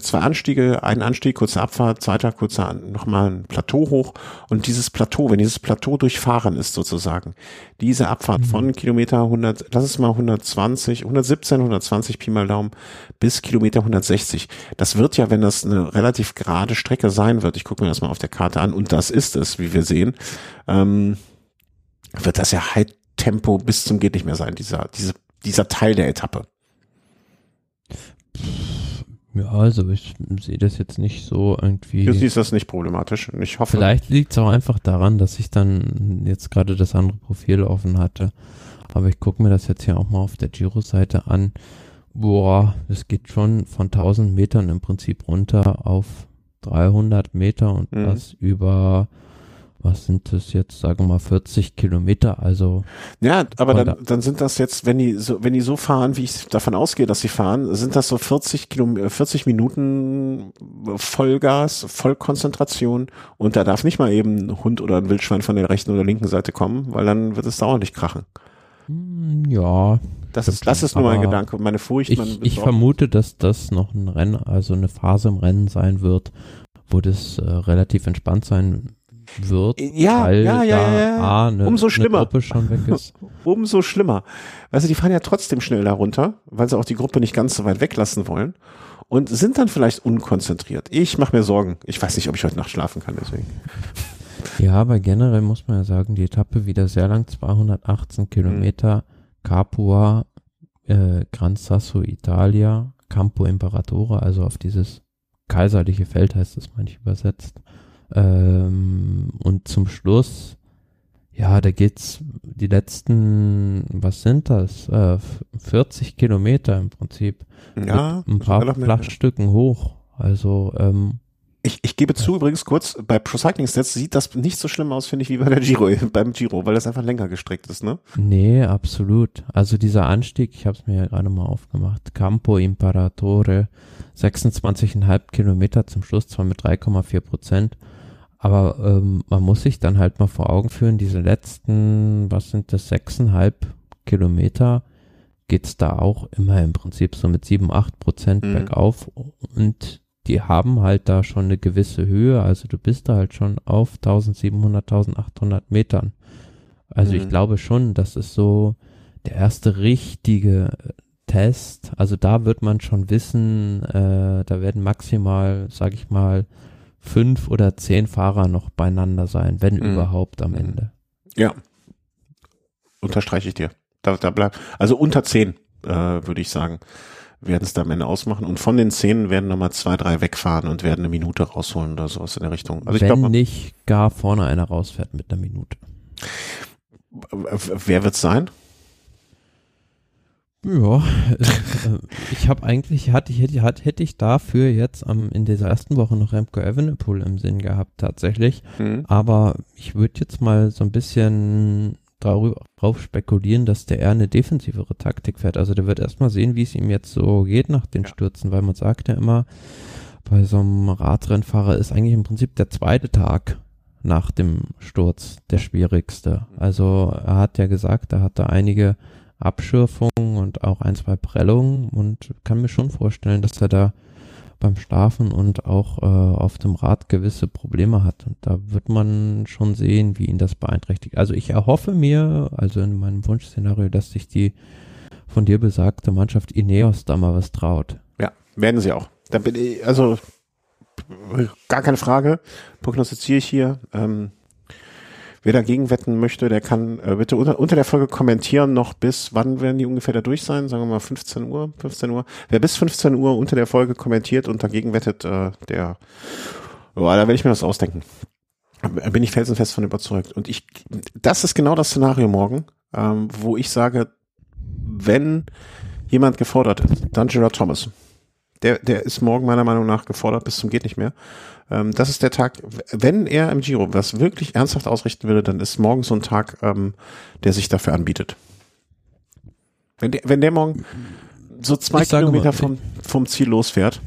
zwei Anstiege, ein Anstieg, kurze Abfahrt, zweiter kurzer nochmal ein Plateau hoch und dieses Plateau, wenn dieses Plateau durchfahren ist sozusagen, diese Abfahrt mhm. von Kilometer 100, lass es mal 120, 117, 120 Pi mal Daumen bis Kilometer 160. Das wird ja, wenn das eine relativ gerade Strecke sein wird, ich gucke mir das mal auf der Karte an und das ist es, wie wir sehen, ähm, wird das ja High Tempo bis zum geht nicht mehr sein, dieser, diese, dieser Teil der Etappe. Ja, also ich sehe das jetzt nicht so irgendwie. Du siehst das nicht problematisch. Ich hoffe. Vielleicht liegt es auch einfach daran, dass ich dann jetzt gerade das andere Profil offen hatte. Aber ich gucke mir das jetzt hier auch mal auf der Giro-Seite an. Boah, es geht schon von 1000 Metern im Prinzip runter auf 300 Meter und mhm. das über was sind das jetzt, sagen wir mal 40 Kilometer, also. Ja, aber dann, dann sind das jetzt, wenn die so, wenn die so fahren, wie ich davon ausgehe, dass sie fahren, sind das so 40 Kilometer, 40 Minuten Vollgas, Vollkonzentration und da darf nicht mal eben ein Hund oder ein Wildschwein von der rechten oder linken Seite kommen, weil dann wird es dauerlich krachen. Hm, ja. Das ist, das ist nur mein Gedanke, meine Furcht. Ich, ich vermute, dass das noch ein Rennen, also eine Phase im Rennen sein wird, wo das äh, relativ entspannt sein wird, ja, weil ja, ja, da ja, A, eine, umso schlimmer. Eine Gruppe schon weg ist. umso schlimmer. Also die fahren ja trotzdem schnell darunter, weil sie auch die Gruppe nicht ganz so weit weglassen wollen und sind dann vielleicht unkonzentriert. Ich mache mir Sorgen. Ich weiß nicht, ob ich heute Nacht schlafen kann, deswegen. Ja, aber generell muss man ja sagen, die Etappe wieder sehr lang, 218 Kilometer, mhm. Capua, äh, Gran Sasso Italia, Campo Imperatore, also auf dieses kaiserliche Feld heißt es manchmal übersetzt. Ähm, und zum Schluss, ja, da geht's die letzten, was sind das? Äh, 40 Kilometer im Prinzip. Ja. ein paar Flachstücken hoch. Also, ähm, ich, ich gebe zu, übrigens kurz, bei Pro Cycling Stats sieht das nicht so schlimm aus, finde ich, wie bei der Giro, beim Giro, weil das einfach länger gestreckt ist, ne? Nee, absolut. Also dieser Anstieg, ich habe es mir ja gerade mal aufgemacht, Campo Imperatore, 26,5 Kilometer zum Schluss, zwar mit 3,4 Prozent, aber ähm, man muss sich dann halt mal vor Augen führen, diese letzten, was sind das, sechseinhalb Kilometer, geht's da auch immer im Prinzip so mit sieben, acht Prozent mhm. bergauf und die haben halt da schon eine gewisse Höhe, also du bist da halt schon auf 1700, 1800 Metern. Also mhm. ich glaube schon, das ist so der erste richtige Test, also da wird man schon wissen, äh, da werden maximal, sag ich mal, fünf oder zehn Fahrer noch beieinander sein, wenn mhm. überhaupt am mhm. Ende. Ja. Unterstreiche ich dir. Da, da bleibt, also unter zehn, äh, würde ich sagen, werden es da am Ende ausmachen. Und von den zehn werden nochmal zwei, drei wegfahren und werden eine Minute rausholen oder sowas in der Richtung. Also wenn ich glaub, nicht gar vorne einer rausfährt mit einer Minute. Wer wird's sein? Ja, äh, ich habe eigentlich, hatte ich, hätte, hätte ich dafür jetzt am, in dieser ersten Woche noch Remco Evenepoel im Sinn gehabt, tatsächlich. Mhm. Aber ich würde jetzt mal so ein bisschen drauf spekulieren, dass der eher eine defensivere Taktik fährt. Also der wird erstmal sehen, wie es ihm jetzt so geht nach den ja. Stürzen, weil man sagt ja immer, bei so einem Radrennfahrer ist eigentlich im Prinzip der zweite Tag nach dem Sturz der schwierigste. Also er hat ja gesagt, er hatte einige Abschürfungen und auch ein, zwei Prellungen und kann mir schon vorstellen, dass er da beim Schlafen und auch äh, auf dem Rad gewisse Probleme hat. Und da wird man schon sehen, wie ihn das beeinträchtigt. Also ich erhoffe mir, also in meinem Wunschszenario, dass sich die von dir besagte Mannschaft Ineos da mal was traut. Ja, werden sie auch. Da bin ich, also gar keine Frage, prognostiziere ich hier. Ähm, Wer dagegen wetten möchte, der kann äh, bitte unter, unter der Folge kommentieren noch bis, wann werden die ungefähr da durch sein? Sagen wir mal 15 Uhr, 15 Uhr. Wer bis 15 Uhr unter der Folge kommentiert und dagegen wettet, äh, der, oh, da werde ich mir was ausdenken. Bin ich felsenfest von überzeugt. Und ich, das ist genau das Szenario morgen, ähm, wo ich sage, wenn jemand gefordert ist, dann Gerard Thomas. Der, der ist morgen meiner Meinung nach gefordert bis zum geht nicht mehr. Ähm, das ist der Tag, wenn er im Giro was wirklich ernsthaft ausrichten würde, dann ist morgen so ein Tag, ähm, der sich dafür anbietet. Wenn der, wenn der morgen so zwei Kilometer mal, vom, vom Ziel losfährt.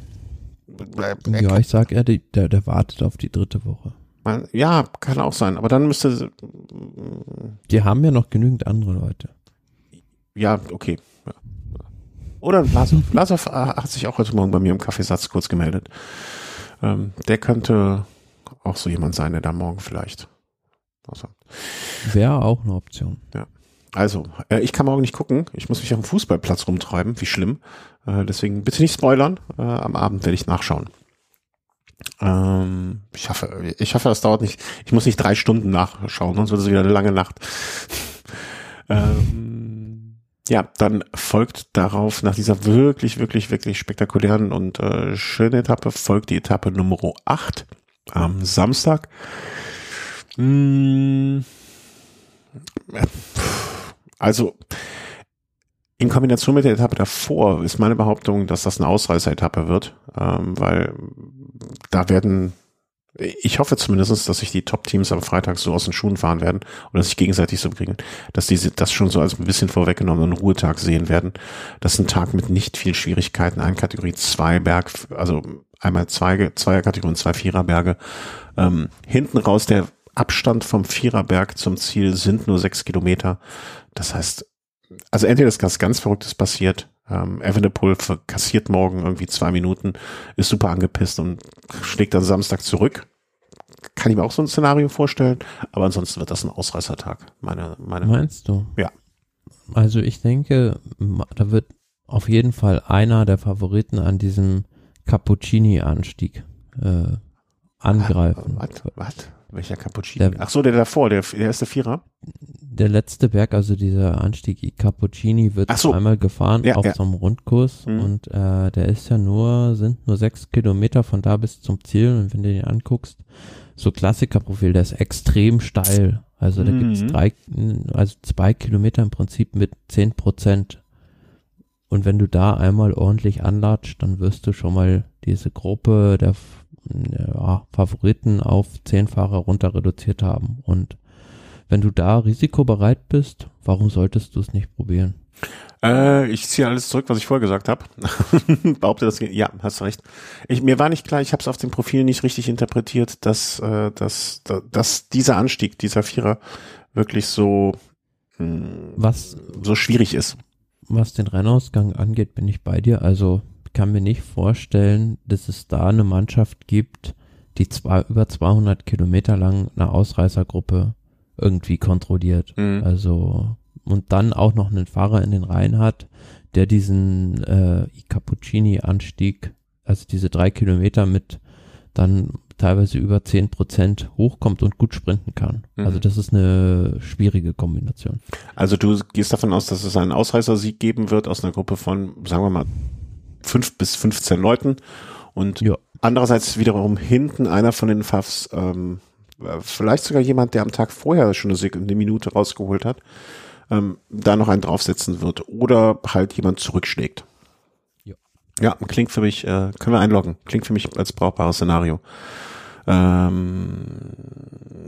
Äh, ja, ich sag er, der, der wartet auf die dritte Woche. Ja, kann auch sein, aber dann müsste. Die haben ja noch genügend andere Leute. Ja, okay. Oder Lasov. Lasov hat sich auch heute Morgen bei mir im Kaffeesatz kurz gemeldet. Ähm, der könnte auch so jemand sein, der da morgen vielleicht. Also. Wäre auch eine Option. Ja. Also, äh, ich kann morgen nicht gucken. Ich muss mich auf dem Fußballplatz rumtreiben. Wie schlimm. Äh, deswegen bitte nicht spoilern. Äh, am Abend werde ich nachschauen. Ähm, ich hoffe, ich hoffe, das dauert nicht. Ich muss nicht drei Stunden nachschauen, sonst wird es wieder eine lange Nacht. ähm, ja, dann folgt darauf, nach dieser wirklich, wirklich, wirklich spektakulären und äh, schönen Etappe, folgt die Etappe Nummer 8 am Samstag. Hm, also in Kombination mit der Etappe davor ist meine Behauptung, dass das eine Ausreißer-Etappe wird, ähm, weil da werden ich hoffe zumindest, dass sich die Top-Teams am Freitag so aus den Schuhen fahren werden oder sich gegenseitig so kriegen, dass diese das schon so als ein bisschen vorweggenommenen Ruhetag sehen werden. Das ist ein Tag mit nicht viel Schwierigkeiten, ein Kategorie 2 Berg, also einmal zwei, zweier Kategorien, zwei Viererberge. Ähm, hinten raus der Abstand vom Viererberg zum Ziel sind nur sechs Kilometer. Das heißt, also entweder ist was ganz Verrücktes passiert, ähm, Evenepoel kassiert morgen irgendwie zwei Minuten, ist super angepisst und schlägt dann Samstag zurück. Kann ich mir auch so ein Szenario vorstellen, aber ansonsten wird das ein Ausreißertag. Meine, meine Meinst du? Ja. Also ich denke, da wird auf jeden Fall einer der Favoriten an diesem Cappuccini-Anstieg äh, angreifen. Was? Welcher Cappuccini? Der, Ach so, der davor, der, der erste Vierer? Der letzte Berg, also dieser Anstieg I Cappuccini wird so. einmal gefahren ja, auf ja. so einem Rundkurs mhm. und äh, der ist ja nur, sind nur sechs Kilometer von da bis zum Ziel und wenn du den anguckst, so Klassikerprofil, der ist extrem steil. Also da mhm. gibt's drei, also zwei Kilometer im Prinzip mit zehn Prozent. Und wenn du da einmal ordentlich anlatscht, dann wirst du schon mal diese Gruppe der ja, Favoriten auf zehn Fahrer runter reduziert haben. Und wenn du da risikobereit bist, warum solltest du es nicht probieren? Äh, ich ziehe alles zurück, was ich vorher gesagt habe. Behaupte das. Ja, hast recht. Ich, mir war nicht klar, ich habe es auf dem Profil nicht richtig interpretiert, dass, äh, dass, dass dieser Anstieg, dieser Vierer wirklich so, mh, hm, was so schwierig ist. Was den Rennausgang angeht, bin ich bei dir. Also kann mir nicht vorstellen, dass es da eine Mannschaft gibt, die zwar über 200 Kilometer lang eine Ausreißergruppe irgendwie kontrolliert. Mhm. Also und dann auch noch einen Fahrer in den Reihen hat, der diesen äh, Cappuccini-Anstieg, also diese drei Kilometer mit dann teilweise über zehn Prozent hochkommt und gut sprinten kann. Mhm. Also das ist eine schwierige Kombination. Also du gehst davon aus, dass es einen Ausreißersieg geben wird aus einer Gruppe von, sagen wir mal, fünf bis 15 Leuten und ja. andererseits wiederum hinten einer von den Pfaffs, ähm, vielleicht sogar jemand, der am Tag vorher schon eine, eine Minute rausgeholt hat, ähm, da noch einen draufsetzen wird oder halt jemand zurückschlägt. Ja, ja klingt für mich, äh, können wir einloggen, klingt für mich als brauchbares Szenario. Ähm,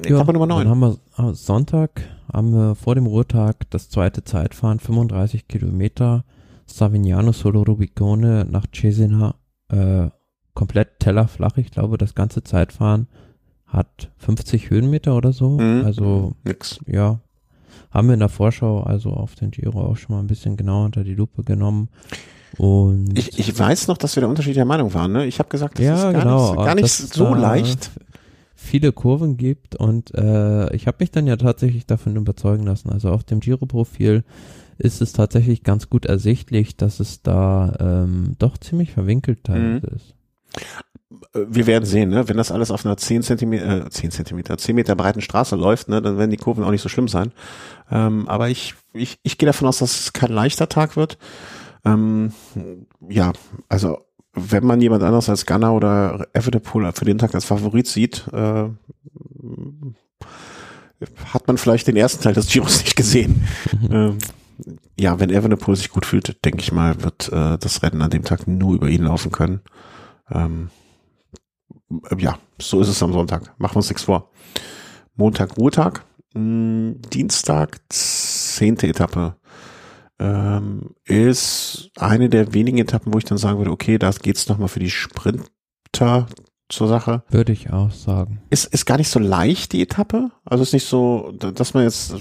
ja, Nummer 9. Dann haben wir am Sonntag, haben wir vor dem Ruhetag das zweite Zeitfahren, 35 Kilometer, Savignano Solo Rubicone nach Cesena, äh, komplett tellerflach. Ich glaube, das ganze Zeitfahren hat 50 Höhenmeter oder so. Mhm. Also, nix. Ja, haben wir in der Vorschau also auf den Giro auch schon mal ein bisschen genauer unter die Lupe genommen. Und ich, ich weiß noch, dass wir da unterschiedlicher Meinung waren. Ne? Ich habe gesagt, das ja, ist gar genau, nicht, gar nicht so leicht. Viele Kurven gibt und äh, ich habe mich dann ja tatsächlich davon überzeugen lassen. Also auf dem Giro-Profil ist es tatsächlich ganz gut ersichtlich, dass es da ähm, doch ziemlich verwinkelt teilweise mhm. ist wir werden sehen, ne? wenn das alles auf einer 10 Zentimeter, äh, 10 Zentimeter, 10 Meter breiten Straße läuft, ne, dann werden die Kurven auch nicht so schlimm sein. Ähm, aber ich, ich, ich gehe davon aus, dass es kein leichter Tag wird. Ähm, ja, also wenn man jemand anders als Gunner oder Evenepoel für den Tag als Favorit sieht, äh, hat man vielleicht den ersten Teil des Giros nicht gesehen. ähm, ja, wenn Evenepoel sich gut fühlt, denke ich mal, wird äh, das Rennen an dem Tag nur über ihn laufen können. Ähm, ja, so ist es am Sonntag. Machen wir uns nichts vor. Montag, Ruhetag. Hm, Dienstag, zehnte Etappe. Ähm, ist eine der wenigen Etappen, wo ich dann sagen würde, okay, da geht's nochmal für die Sprinter zur Sache. Würde ich auch sagen. Ist, ist gar nicht so leicht, die Etappe. Also ist nicht so, dass man jetzt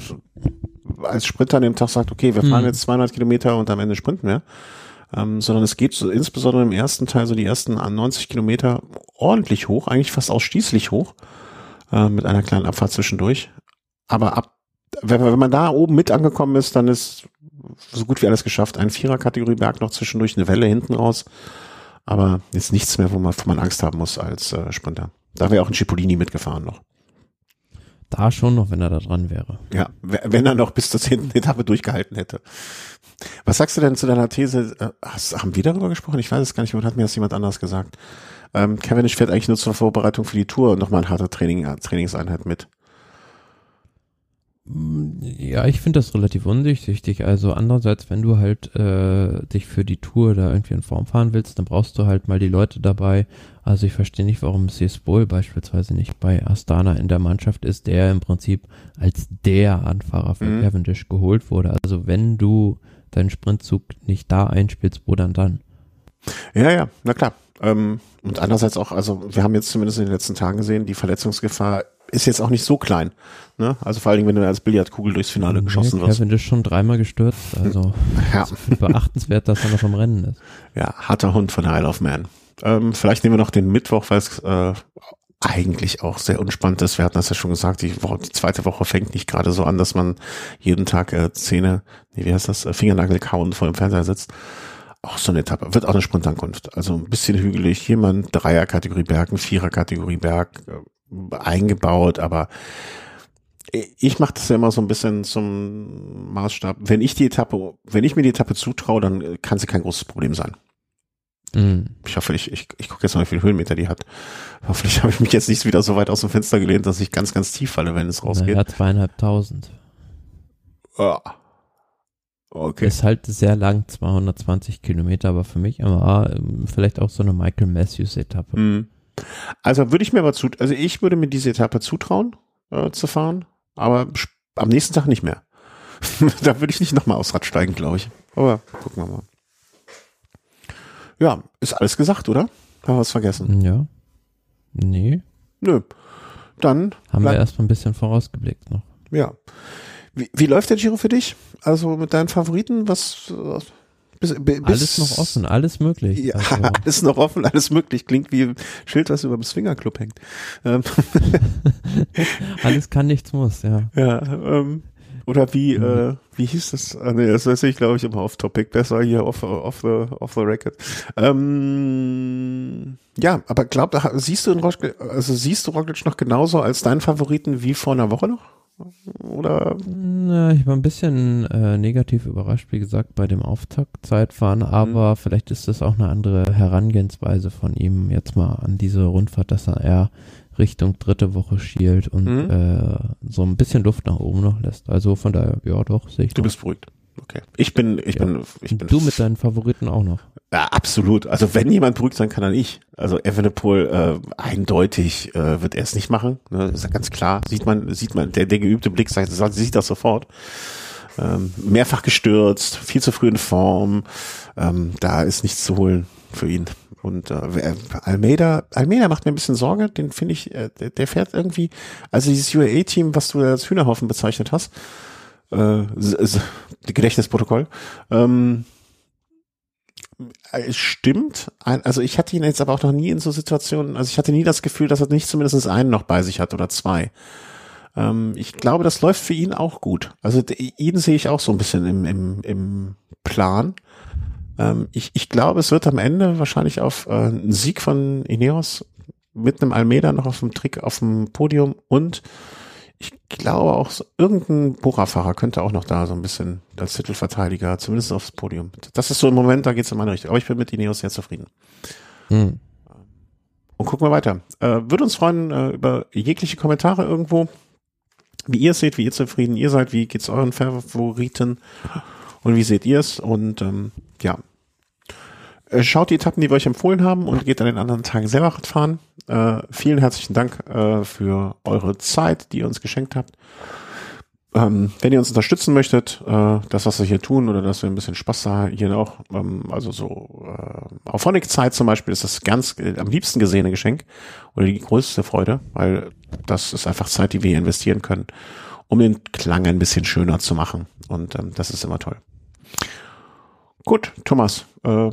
als Sprinter an dem Tag sagt, okay, wir fahren hm. jetzt 200 Kilometer und am Ende sprinten wir ähm, sondern es geht so insbesondere im ersten Teil, so die ersten 90 Kilometer ordentlich hoch, eigentlich fast ausschließlich hoch, äh, mit einer kleinen Abfahrt zwischendurch. Aber ab, wenn, wenn man da oben mit angekommen ist, dann ist so gut wie alles geschafft. Ein Vierer-Kategorie Berg noch zwischendurch, eine Welle hinten raus. Aber jetzt nichts mehr, wo man, wo man Angst haben muss als äh, Sprinter. Da wäre auch ein Cipollini mitgefahren noch. Da schon noch, wenn er da dran wäre. Ja, wenn er noch bis zur zehnten Etappe durchgehalten hätte. Was sagst du denn zu deiner These? Äh, hast, haben wir darüber gesprochen? Ich weiß es gar nicht mehr. Hat mir das jemand anders gesagt? Ähm, Cavendish fährt eigentlich nur zur Vorbereitung für die Tour und nochmal eine harte Training, äh, Trainingseinheit mit. Ja, ich finde das relativ undurchsichtig. Also andererseits, wenn du halt äh, dich für die Tour da irgendwie in Form fahren willst, dann brauchst du halt mal die Leute dabei. Also ich verstehe nicht, warum Sespol beispielsweise nicht bei Astana in der Mannschaft ist, der im Prinzip als der Anfahrer für mhm. Cavendish geholt wurde. Also wenn du deinen Sprintzug nicht da einspielst, wo dann dann? Ja, ja, na klar. Ähm, und andererseits auch, also wir haben jetzt zumindest in den letzten Tagen gesehen, die Verletzungsgefahr ist jetzt auch nicht so klein. Ne? Also vor allen Dingen, wenn du als Billardkugel durchs Finale nee, geschossen wirst. Kevin ist schon dreimal gestürzt, also ja. beachtenswert, dass er noch am Rennen ist. Ja, harter Hund von Isle of Man. Ähm, vielleicht nehmen wir noch den Mittwoch, weil es äh, eigentlich auch sehr unspannend ist. Wir hatten das ja schon gesagt, die, Woche, die zweite Woche fängt nicht gerade so an, dass man jeden Tag äh, Zähne, nee, wie heißt das, äh, Fingernagel kauen vor dem Fernseher sitzt. Auch so eine Etappe. Wird auch eine Sprintankunft. Also ein bisschen hügelig. Mal Dreier-Kategorie Berg, ein Vierer-Kategorie Berg äh, eingebaut, aber ich mache das ja immer so ein bisschen zum Maßstab. Wenn ich die Etappe, wenn ich mir die Etappe zutraue, dann kann sie kein großes Problem sein. Mhm. Ich hoffe, ich, ich, ich gucke jetzt mal, wie viele Höhenmeter die hat. Hoffentlich habe ich mich jetzt nicht wieder so weit aus dem Fenster gelehnt, dass ich ganz, ganz tief falle, wenn es rausgeht. Ja, zweieinhalbtausend. Ah. Okay. Ist halt sehr lang, 220 Kilometer, aber für mich aber ähm, vielleicht auch so eine Michael Matthews Etappe. Mhm. Also würde ich mir aber zu, also ich würde mir diese Etappe zutrauen, äh, zu fahren, aber am nächsten Tag nicht mehr. da würde ich nicht nochmal aufs Rad steigen, glaube ich. Aber gucken wir mal. Ja, ist alles gesagt, oder? Haben wir was vergessen? Ja. Nee. Nö. Dann. Haben wir erstmal ein bisschen vorausgeblickt noch. Ja. Wie, wie läuft der Giro für dich? Also mit deinen Favoriten? Was, was bis, bis, alles noch offen, alles möglich. Ja, also. alles noch offen, alles möglich. Klingt wie ein Schild, was über dem Swingerclub hängt. Ähm. alles kann, nichts muss, ja. Ja, ähm, Oder wie, mhm. äh, wie hieß das? Ah, nee, das weiß ich, glaube ich, immer off-topic. Besser hier off, off, the, off the record. Ähm, ja, aber glaub, siehst du in Roglic, also siehst du Roglic noch genauso als deinen Favoriten wie vor einer Woche noch? Oder? Na, ich war ein bisschen äh, negativ überrascht, wie gesagt, bei dem Auftaktzeitfahren, mhm. aber mhm. vielleicht ist das auch eine andere Herangehensweise von ihm jetzt mal an diese Rundfahrt, dass er eher Richtung dritte Woche schielt und mhm. äh, so ein bisschen Luft nach oben noch lässt. Also von daher, ja doch, sehe ich. Du bist beruhigt. Okay. Ich bin, ich ja. bin, ich bin. Du mit deinen Favoriten auch noch. Ja, absolut. Also wenn jemand beruhigt sein kann, dann ich. Also Evenepoel äh, eindeutig äh, wird er es nicht machen. Ne? Ist ja ganz klar. Sieht man, sieht man, der, der geübte Blick sagt, sieht das sofort. Ähm, mehrfach gestürzt, viel zu früh in Form. Ähm, da ist nichts zu holen für ihn. Und äh, Almeida, Almeida macht mir ein bisschen Sorge, den finde ich, äh, der, der fährt irgendwie, also dieses UAE-Team, was du als Hühnerhaufen bezeichnet hast, äh, Gedächtnisprotokoll, ähm, es stimmt. Also ich hatte ihn jetzt aber auch noch nie in so Situationen, also ich hatte nie das Gefühl, dass er nicht zumindest einen noch bei sich hat oder zwei. Ähm, ich glaube, das läuft für ihn auch gut. Also ihn sehe ich auch so ein bisschen im, im, im Plan. Ähm, ich, ich glaube, es wird am Ende wahrscheinlich auf äh, einen Sieg von Ineos mit einem Almeida noch auf dem Trick auf dem Podium und ich glaube auch irgendein Bora-Fahrer könnte auch noch da so ein bisschen als Titelverteidiger, zumindest aufs Podium. Das ist so im Moment, da geht es in meine Richtung. Aber ich bin mit Ineos sehr zufrieden. Hm. Und gucken wir weiter. Äh, Würde uns freuen äh, über jegliche Kommentare irgendwo, wie ihr es seht, wie ihr zufrieden ihr seid, wie geht's euren Favoriten und wie seht ihr es? Und ähm, ja, schaut die Etappen, die wir euch empfohlen haben und geht an den anderen Tagen selber fahren. Äh, vielen herzlichen Dank äh, für eure Zeit, die ihr uns geschenkt habt. Ähm, wenn ihr uns unterstützen möchtet, äh, das, was wir hier tun, oder dass wir ein bisschen Spaß da hier auch, ähm, also so äh, auf Phonic-Zeit zum Beispiel ist das ganz äh, am liebsten gesehene Geschenk oder die größte Freude, weil das ist einfach Zeit, die wir hier investieren können, um den Klang ein bisschen schöner zu machen. Und ähm, das ist immer toll. Gut, Thomas, äh,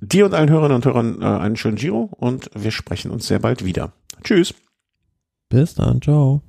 dir und allen Hörerinnen und Hörern äh, einen schönen Giro und wir sprechen uns sehr bald wieder. Tschüss. Bis dann, ciao.